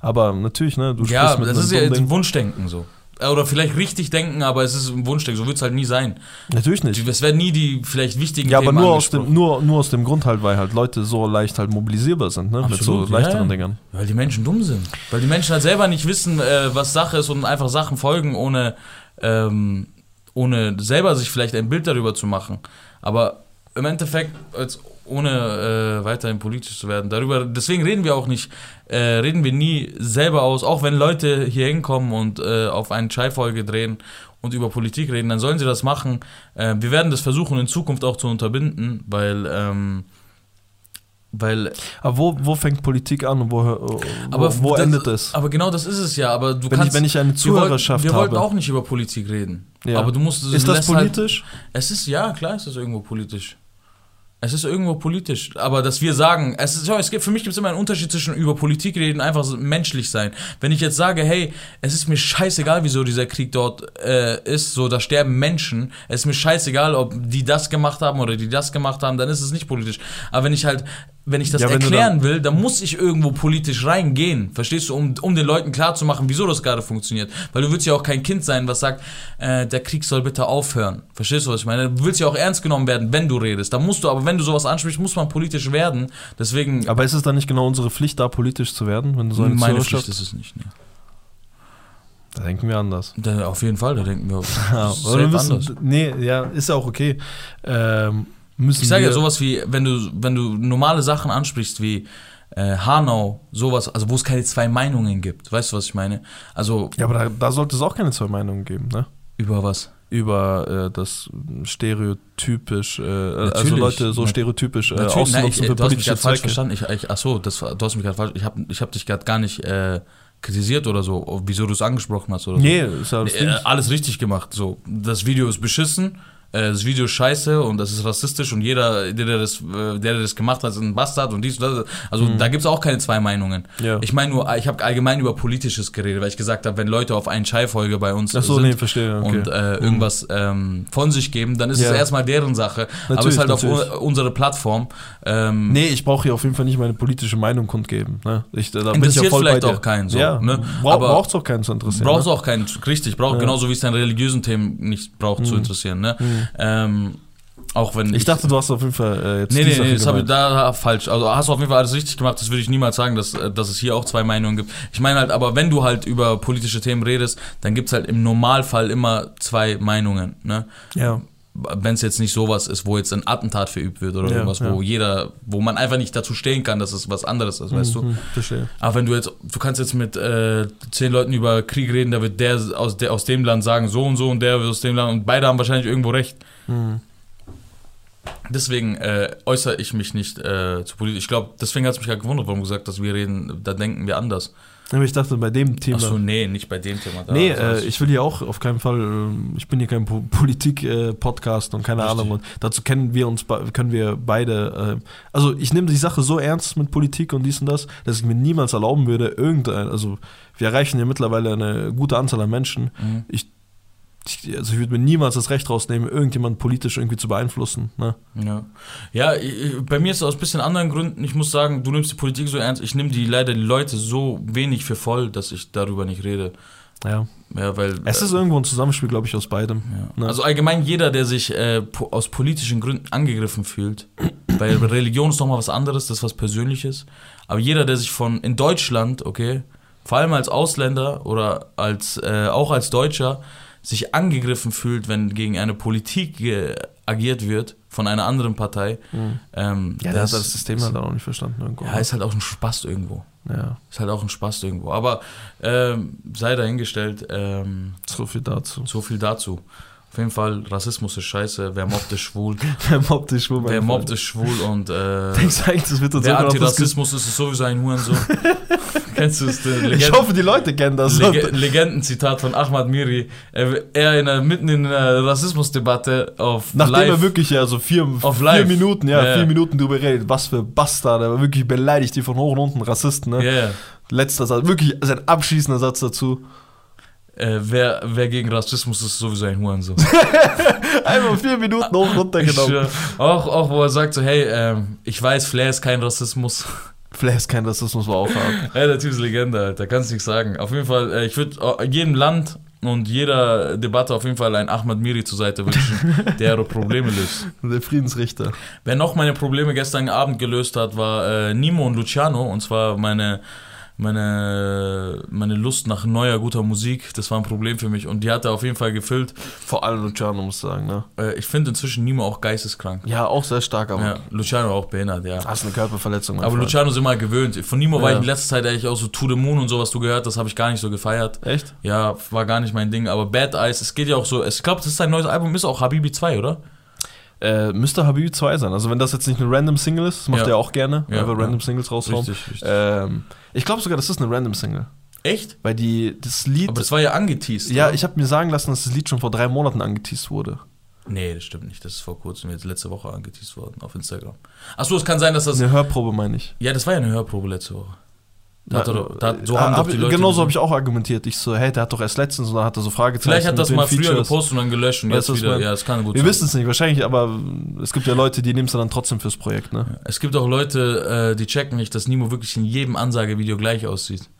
Aber natürlich, ne, du Ja, mit das ist ja jetzt. Wunschdenken so. Oder vielleicht richtig denken, aber es ist ein Wunschdenken. So wird es halt nie sein. Natürlich nicht. Es werden nie die vielleicht wichtigen Ja, aber Themen nur aus, dem, nur, nur aus dem Grund halt, weil halt Leute so leicht halt mobilisierbar sind, ne? mit so Absolut, leichteren ja. Dingern. Weil die Menschen dumm sind. Weil die Menschen halt selber nicht wissen, äh, was Sache ist und einfach Sachen folgen, ohne, ähm, ohne selber sich vielleicht ein Bild darüber zu machen. Aber im Endeffekt, als ohne äh, weiterhin politisch zu werden, darüber, deswegen reden wir auch nicht, äh, reden wir nie selber aus, auch wenn Leute hier hinkommen und äh, auf eine Chai-Folge drehen und über Politik reden, dann sollen sie das machen. Äh, wir werden das versuchen in Zukunft auch zu unterbinden, weil, ähm, weil Aber wo, wo fängt Politik an und wo, wo, aber wo das, endet es? Aber genau das ist es ja. Aber du Wenn kannst. ich, wenn ich eine wir Zuhörerschaft wollten, wir wollten auch nicht über Politik reden. Ja. Aber du musst. ist das halt- politisch? es ist ja klar, ist irgendwo politisch. Es ist irgendwo politisch, aber dass wir sagen, es ist, es gibt, für mich gibt es immer einen Unterschied zwischen über Politik reden, einfach so menschlich sein. Wenn ich jetzt sage, hey, es ist mir scheißegal, wieso dieser Krieg dort äh, ist, so da sterben Menschen, es ist mir scheißegal, ob die das gemacht haben oder die das gemacht haben, dann ist es nicht politisch. Aber wenn ich halt, wenn ich das Ja, erklären will, dann muss ich irgendwo politisch reingehen, verstehst du, um, um den Leuten klarzumachen, wieso das gerade funktioniert. Weil du willst ja auch kein Kind sein, was sagt, äh, der Krieg soll bitte aufhören. Verstehst du, was ich meine? Du willst ja auch ernst genommen werden, wenn du redest. Da musst du, aber wenn du sowas ansprichst, muss man politisch werden. Deswegen, Aber ist es dann nicht genau unsere Pflicht, da politisch zu werden, wenn du so eine meine Pflicht ist es nicht. Ne. Da denken wir anders. Da, auf jeden Fall, da denken wir anders. nee, ja, ist ja auch okay. Ähm, müssen Ich sage ja sowas wie, wenn du, wenn du normale Sachen ansprichst wie äh, Hanau, sowas, also wo es keine zwei Meinungen gibt. Weißt du, was ich meine? Also Ja, aber da, da sollte es auch keine zwei Meinungen geben, ne? über was? Über äh, das stereotypisch, äh, also. Leute so stereotypisch äh, Natürlich, nein, ich, für du hast mich politische gerade falsch Zwecke. verstanden. Ich, ich, ach so, das, war- du hast mich gerade falsch. Ich habe ich hab dich gerade gar nicht äh, kritisiert oder so, wieso du es angesprochen hast oder so. Nee, ist ja das Äh, alles richtig gemacht. So, das Video ist beschissen. Äh, Das Video ist scheiße und das ist rassistisch und jeder, der der das, äh, der, der das gemacht hat, ist ein Bastard und dies und das. Also da gibt es auch keine zwei Meinungen. Mhm. Ja. Ich meine nur, ich habe allgemein über Politisches geredet, weil ich gesagt habe, wenn Leute auf einen Chai-Folge bei uns Ach so, sind nee, verstehe, okay. Mhm. und äh, irgendwas ähm, von sich geben, dann ist Ja. es erstmal deren Sache. Aber es Natürlich, ist halt auf natürlich. u- unsere Plattform. Ähm, Nee, ich brauche hier auf jeden Fall nicht meine politische Meinung kundgeben. Ne? Ich, da ja Interessiert voll vielleicht auch keinen so, Ja, ne? Bra Aber- braucht es auch keinen zu interessieren. Brauchst ne? auch keinen, richtig, braucht Ja. genauso wie es deine religiösen Themen nicht braucht zu interessieren, ne? Ähm, auch wenn Ich dachte, du hast auf jeden Fall äh, jetzt Nee, nee, nee, das habe ich da falsch. Also hast du auf jeden Fall alles richtig gemacht. Das würde ich niemals sagen, dass, äh, dass es hier auch zwei Meinungen gibt. Ich meine halt, aber wenn du halt über politische Themen redest, dann gibt es halt im Normalfall immer zwei Meinungen. Ne? Ja. Wenn es jetzt nicht sowas ist, wo jetzt ein Attentat verübt wird oder Ja, irgendwas, wo ja. jeder, wo man einfach nicht dazu stehen kann, dass es was anderes ist, weißt du? Mhm, verstehe. Aber wenn du jetzt, du kannst jetzt mit äh, zehn Leuten über Krieg reden, da wird der aus, der aus dem Land sagen so und so und der aus dem Land und beide haben wahrscheinlich irgendwo recht. Mhm. Deswegen äh, äußere ich mich nicht äh, zu politisch. Ich glaube, deswegen hat es mich gerade gewundert, warum du gesagt hast, wir reden, da denken wir anders. Aber ich dachte, bei dem Thema. Achso, nee, nicht bei dem Thema. Da, Nee, äh, ich will hier auch auf keinen Fall, äh, ich bin hier kein Politik-Podcast und keine Richtig. Ahnung. Und dazu kennen wir uns, können wir beide, äh, also ich nehme die Sache so ernst mit Politik und dies und das, dass ich mir niemals erlauben würde, irgendein, also wir erreichen ja mittlerweile eine gute Anzahl an Menschen. Mhm. Ich, ich, also ich würde mir niemals das Recht rausnehmen, irgendjemand politisch irgendwie zu beeinflussen. Ne? Ja, ja ich, bei mir ist es aus ein bisschen anderen Gründen. Ich muss sagen, du nimmst die Politik so ernst. Ich nehme die leider die Leute so wenig für voll, dass ich darüber nicht rede. Ja. Ja, weil. Es ist irgendwo ein Zusammenspiel, glaube ich, aus beidem. Ja. Ne? Also allgemein jeder, der sich äh, po aus politischen Gründen angegriffen fühlt, weil Religion ist nochmal was anderes, das ist was Persönliches. Aber jeder, der sich von in Deutschland, okay, vor allem als Ausländer oder als, äh, auch als Deutscher, sich angegriffen fühlt, wenn gegen eine Politik agiert wird von einer anderen Partei. Ähm, Ja, der hat das System halt auch nicht verstanden irgendwo. ja, ist halt auch ein Spaß irgendwo. ja, Ist halt auch ein Spaß irgendwo. Aber ähm, sei dahingestellt, ähm, so viel dazu. so viel dazu. Auf jeden Fall, Rassismus ist scheiße, wer mobbt ist schwul, Wer mobbt dich schwul? wer mobbt ist schwul und äh, Denkst du eigentlich, das wird uns Ge- Antirassismus ist, ist sowieso ein Hurensohn. Kennst du es? der Ich hoffe, die Leute kennen das. Lege Legendenzitat von Ahmad Miri. Er, er in einer, mitten in einer Rassismusdebatte auf Nachdem live, er wirklich ja so vier, vier. Minuten, ja, Ja, vier. Minuten drüber redet, was für Bastard, er war wirklich beleidigt, die von hoch und unten Rassisten, ne? Ja. Letzter Satz, wirklich sein abschließender Satz dazu. Äh, wer, wer gegen Rassismus ist, ist sowieso ein Hurensohn. Einmal vier Minuten hoch und runter Ich, äh, auch, auch wo er sagt so, hey, ähm, ich weiß, Flair ist kein Rassismus. Flair ist kein Rassismus, war auch hart. ja, der Typ ist Legende, Alter, kannst nichts sagen. Auf jeden Fall, äh, ich würde jedem Land und jeder Debatte auf jeden Fall einen Ahmad Miri zur Seite wünschen, der ihre Probleme löst. Der Friedensrichter. Wer noch meine Probleme gestern Abend gelöst hat, war äh, Nimo und Luciano. Und zwar meine, meine, meine Lust nach neuer, guter Musik. Das war ein Problem für mich. Und die hat er auf jeden Fall gefüllt. Vor allem Luciano, muss ich sagen, ne? Äh, ich finde inzwischen Nimo auch geisteskrank. Ja, auch sehr stark, aber Ja, Luciano auch behindert, ja. hast eine Körperverletzung. Aber Freund. Luciano ist immer gewöhnt. Von Nimo war Ja. ich in letzter Zeit eigentlich auch so To the Moon und so, was du gehört hast, habe ich gar nicht so gefeiert. Echt? Ja, war gar nicht mein Ding. Aber Bad Eyes, es geht ja auch so. Ich glaube, das ist sein neues Album, ist auch Habibi 2, oder? Äh, müsste Habibi 2 sein. Also wenn das jetzt nicht eine random Single ist, das macht Ja. er auch gerne, Ja, einfach random Singles raushauen. Richtig, richtig. Ähm, ich glaube sogar, das ist eine random Single. Echt? Weil die, das Lied. Aber das war ja angeteased. ja, oder? ich habe mir sagen lassen, dass das Lied schon vor drei Monaten angeteased wurde. Nee, das stimmt nicht. Das ist vor kurzem, jetzt letzte Woche angeteased worden auf Instagram. Achso, es kann sein, dass das. Eine Hörprobe meine ich. Ja, das war ja eine Hörprobe letzte Woche. Da da, so haben hab doch die Leute. Genau so gesehen. habe ich auch argumentiert. Ich so, hey, der hat doch erst letztens und dann hat er so Fragezeichen. Vielleicht hat das mal den früher Features. gepostet und dann gelöscht und Weißt jetzt wieder. meine? Ja, das kann gut Wir wissen es nicht, wahrscheinlich, aber es gibt ja Leute, die nehmen es dann trotzdem fürs Projekt, ne? Es gibt auch Leute, äh, die checken nicht, dass Nimo wirklich in jedem Ansagevideo gleich aussieht.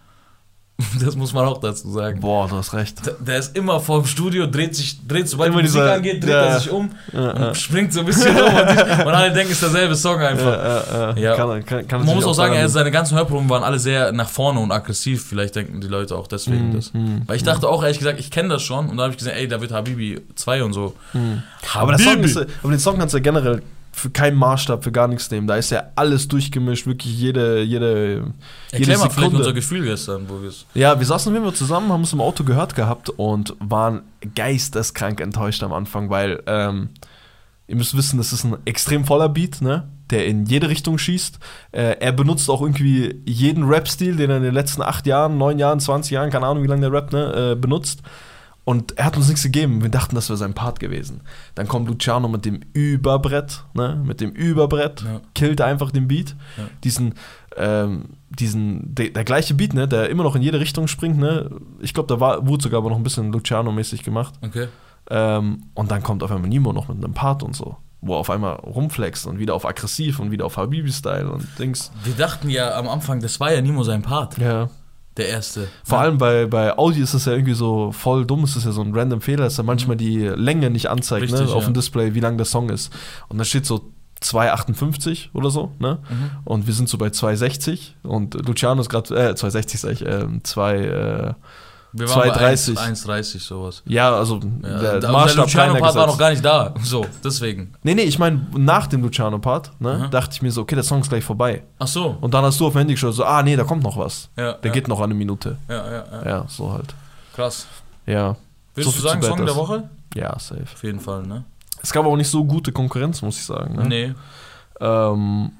Das muss man auch dazu sagen. Boah, du hast recht. Der- Der ist immer vor dem Studio, dreht sich, dreht, sobald Immer die Musik dieser- angeht, dreht ja, er sich um Ja, und ja. springt so ein bisschen rum und, und alle denken, es ist derselbe Song einfach. Ja. Kann, kann, kann Man muss auch sagen, er, seine ganzen Hörproben waren alle sehr nach vorne und aggressiv. Vielleicht denken die Leute auch deswegen Mhm, das. mhm, Weil ich dachte auch ehrlich gesagt, ich kenne das schon. Und da habe ich gesehen, ey, da wird Habibi 2 und so. liegen. Aber, der Song ist, aber den Song kannst du ja generell für keinen Maßstab, für gar nichts nehmen. Da ist ja alles durchgemischt, wirklich jede, jede, Erklär mal vielleicht Sekunde. unser Gefühl gestern, wo wir es. Ja, wir saßen immer zusammen, haben es im Auto gehört gehabt und waren geisteskrank enttäuscht am Anfang, weil ähm, ihr müsst wissen, das ist ein extrem voller Beat, ne? Der in jede Richtung schießt. Äh, er benutzt auch irgendwie jeden Rap-Stil, den er in den letzten acht Jahren, neun Jahren, 20 Jahren, keine Ahnung, wie lange der Rap, ne, äh, benutzt. Und er hat uns nichts gegeben. Wir dachten, das wäre sein Part gewesen. Dann kommt Luciano mit dem Überbrett, ne? Mit dem Überbrett, Ja. killt einfach den Beat. Ja. Diesen, ähm, diesen, der, der gleiche Beat, ne? Der immer noch in jede Richtung springt, ne? Ich glaube, da war, wurde sogar aber noch ein bisschen Luciano-mäßig gemacht. Okay. Ähm, und dann kommt auf einmal Nimo noch mit einem Part und so. Wo er auf einmal rumflext und wieder auf aggressiv und wieder auf Habibi-Style und Dings. Wir dachten ja am Anfang, das war ja Nimo sein Part. Ja. Der erste. Vor ja. allem bei, bei Audi ist es ja irgendwie so voll dumm, es ist ja so ein random Fehler, dass er manchmal die Länge nicht anzeigt, ne, Richtig, auf ja. dem Display, wie lang der Song ist. Und da steht so 2,58 oder so, ne? Mhm. Und wir sind so bei 2,60 und Luciano ist gerade, äh, 2,60 sag ich, ähm, 2, äh, Wir waren 2,30. bei 1,30 sowas. ja, also Ja, der der Maßstab keiner Luciano-Part war noch gar nicht da. So, deswegen. Nee, nee, ich meine, nach dem Luciano-Part, ne, Mhm. dachte ich mir so, okay, der Song ist gleich vorbei. Ach so. Und dann hast du auf Handy geschaut, so, ah, nee, da kommt noch was. Ja, Der ja, geht noch eine Minute. Ja, ja, ja. Ja, so halt. Krass. Ja. Willst So du sagen, Song der Bad Woche? Ja, safe. Auf jeden Fall, ne? Es gab auch nicht so gute Konkurrenz, muss ich sagen. Ne? Nee. Ähm,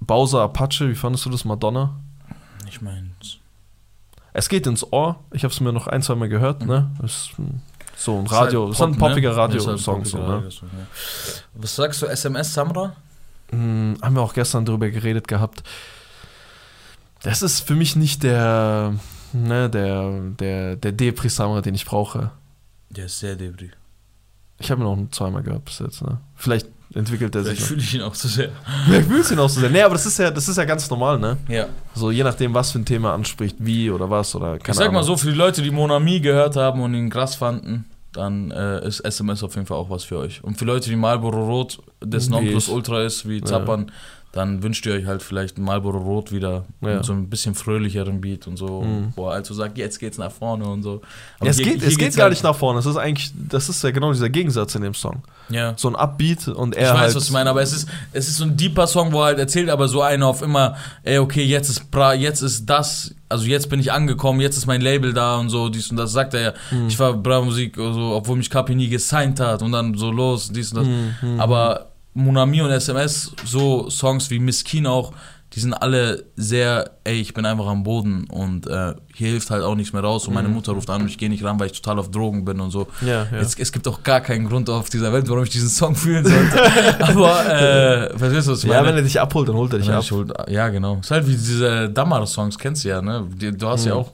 Bowser Apache, wie fandest du das, Madonna? Ich meine, Es geht ins Ohr. Ich habe es mir noch ein, zwei Mal gehört. Ne? Das ist so ein Ist Radio, halt ist halt ein Pop, poppiger ne? Radiosong. Ist ein so, ne? Radiosong, ja. Was sagst du, SMS Samra? Hm, haben wir auch gestern drüber geredet gehabt. Das ist für mich nicht der, ne, der, der, der Depri-Samra, den ich brauche. Der ist sehr debris. Ich habe ihn auch nur zweimal gehört bis jetzt. Ne? Vielleicht entwickelt er sich. Vielleicht fühle ich ihn auch zu sehr. Vielleicht fühlst du ihn auch so sehr. Nee, aber das ist ja, das ist ja ganz normal, ne? Ja. So je nachdem, was für ein Thema anspricht, wie oder was oder keine ich sag mal Ahnung. so, für die Leute, die Monami gehört haben und ihn krass fanden, dann äh, ist SMS auf jeden Fall auch was für euch. Und für Leute, die Marlboro Rot des Wie Nonplus ich. Ultra ist, wie Ja. Dann wünscht ihr euch halt vielleicht ein Marlboro Rot wieder Ja. mit so ein bisschen fröhlicheren Beat und so, Mhm. wo er also sagt, jetzt geht's nach vorne und so. Ja, es hier- geht, hier es geht gar halt- nicht nach vorne. Es ist eigentlich, das ist ja genau dieser Gegensatz in dem Song. Ja. So ein Upbeat und Ich er weiß, halt. was du meinst, aber es ist, es ist so ein deeper Song, wo er halt erzählt, aber so einer auf immer, ey, okay, jetzt ist bra, jetzt ist das, also jetzt bin ich angekommen, jetzt ist mein Label da und so, dies und das, sagt er ja. Hm. Ich war Bra Musik, so, obwohl mich Kapi nie gesigned hat und dann so los, dies und das. Hm, Aber Monami und SMS, so Songs wie Miskin auch, die sind alle sehr, ey, ich bin einfach am Boden und äh, hier hilft halt auch nichts mehr raus und meine Mutter ruft an und ich gehe nicht ran, weil ich total auf Drogen bin und so. Ja, ja. Es, es gibt auch gar keinen Grund auf dieser Welt, warum ich diesen Song fühlen sollte. Aber, äh, verstehst du, was ich ja, meine? wenn er dich abholt, dann holt er dich Wenn ab. holt- ja, genau. Ist halt wie diese Damar-Songs, kennst du ja, ne? Du hast ja Mhm. auch,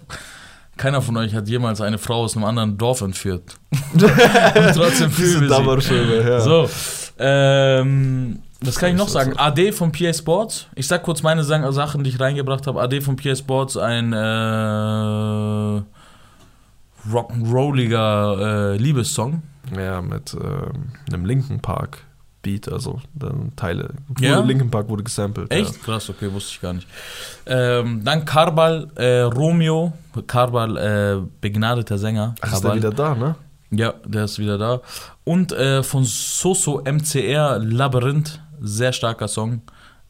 keiner von euch hat jemals eine Frau aus einem anderen Dorf entführt. und trotzdem fühlen wir sie. Ja. So, ähm, was kann ich noch sagen? AD von PA Sports. Ich sag kurz meine Sa- Sachen, die ich reingebracht habe. AD von PA Sports, ein äh, rock'n'rolliger äh, Liebessong. Ja, mit ähm, einem Linken Park Beat, also dann Teile. Ja? Linken Park wurde gesampelt. Echt? Krass, okay, wusste ich gar nicht. Ähm, dann Karbal, äh, Romeo. Karbal, äh, begnadeter Sänger. Ja. Ach, ist der Karbal. wieder da, ne? Ja, der ist wieder da. Und äh, von Soso MCR Labyrinth, sehr starker Song.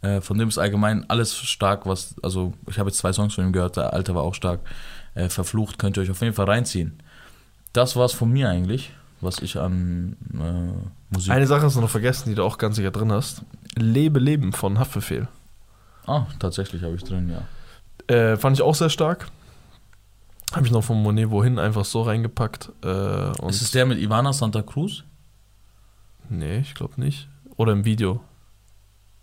Äh, von dem ist allgemein alles stark, was, also ich habe jetzt zwei Songs von ihm gehört, der alte war auch stark. Äh, verflucht, könnt ihr euch auf jeden Fall reinziehen. Das war's von mir eigentlich, was ich an äh, Musik. Eine Sache hast du noch vergessen, die du auch ganz sicher drin hast. Lebe Leben von Haftbefehl. ah, tatsächlich habe ich drin, ja. Äh, fand ich auch sehr stark. Habe ich noch von Monet wohin einfach so reingepackt. Äh, ist es der mit Ivana Santa Cruz? nee, ich glaube nicht. Oder im Video.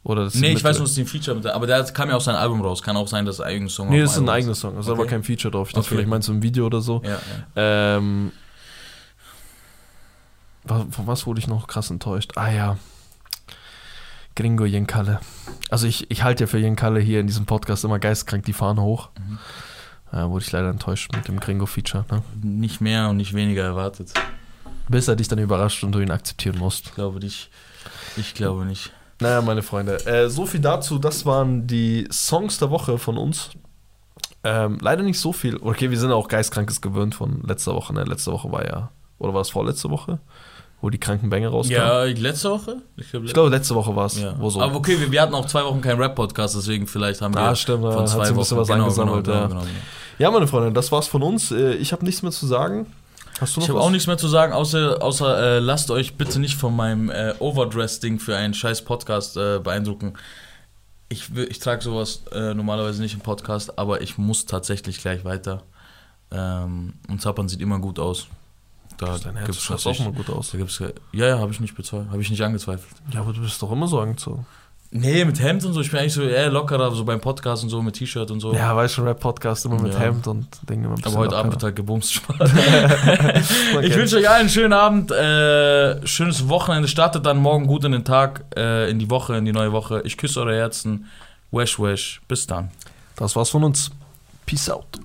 Oder das Nee, ich weiß, was ist ein Feature mit der, aber der kam ja aus seinem Album raus. Kann auch sein, dass ein eigener Song Nee, auf das ist ein eigener Song. Das ist aber Okay. kein Feature drauf. Ich dachte, Okay. vielleicht meinst du ein Video oder so. Ja, ja. Ähm, von was wurde ich noch krass enttäuscht? Ah ja. Gringo Jenkalle. Also ich, ich halte ja für Jenkalle hier in diesem Podcast immer geistkrank die Fahne hoch. Mhm. Äh, wurde ich leider enttäuscht mit dem Gringo-Feature. Ne? Nicht mehr und nicht weniger erwartet. Bis er dich dann überrascht und du ihn akzeptieren musst. Ich glaube nicht. Ich glaube nicht. Naja, meine Freunde, äh, so viel dazu. Das waren die Songs der Woche von uns. Ähm, leider nicht so viel. Okay, wir sind auch geistkrankes gewöhnt von letzter Woche. Ne? Letzte Woche war ja, oder war es vorletzte Woche, wo die kranken Bänge rauskamen? Ja, letzte Woche? Ich glaube, Ich glaube, letzte Woche war es. ja. So. Aber okay, wir, wir hatten auch zwei Wochen keinen Rap-Podcast, deswegen vielleicht haben wir Ah, stimmt, von zwei ein Wochen bisschen was genau, angesammelt, Genau, ja. genau, genau, genau. Ja, meine Freunde, das war's von uns. Äh, Ich habe nichts mehr zu sagen. Hast du noch Ich habe auch nichts mehr zu sagen, außer, außer äh, lasst euch bitte nicht von meinem äh, Overdress-Ding für einen scheiß Podcast äh, beeindrucken. Ich, ich trage sowas äh, normalerweise nicht im Podcast, aber ich muss tatsächlich gleich weiter. Ähm, und Zappern sieht immer gut aus. Da gibt's schaut auch mal gut aus. Da gibt's, ja, ja, habe ich nicht bezweifelt, habe ich nicht angezweifelt. Ja, aber du bist doch immer so angezogen. Nee, mit Hemd und so, ich bin eigentlich so eher lockerer, so beim Podcast und so, mit T-Shirt und so. Ja, weißt schon, Rap-Podcast immer mit Ja. Hemd und Dinge immer Aber heute Abend wird lockerer. halt gebumst Ich wünsche euch allen einen schönen Abend, äh, schönes Wochenende. Startet dann morgen gut in den Tag, äh, in die Woche, in die neue Woche. Ich küsse eure Herzen. Wesh, wesh. Bis dann. Das war's von uns. Peace out.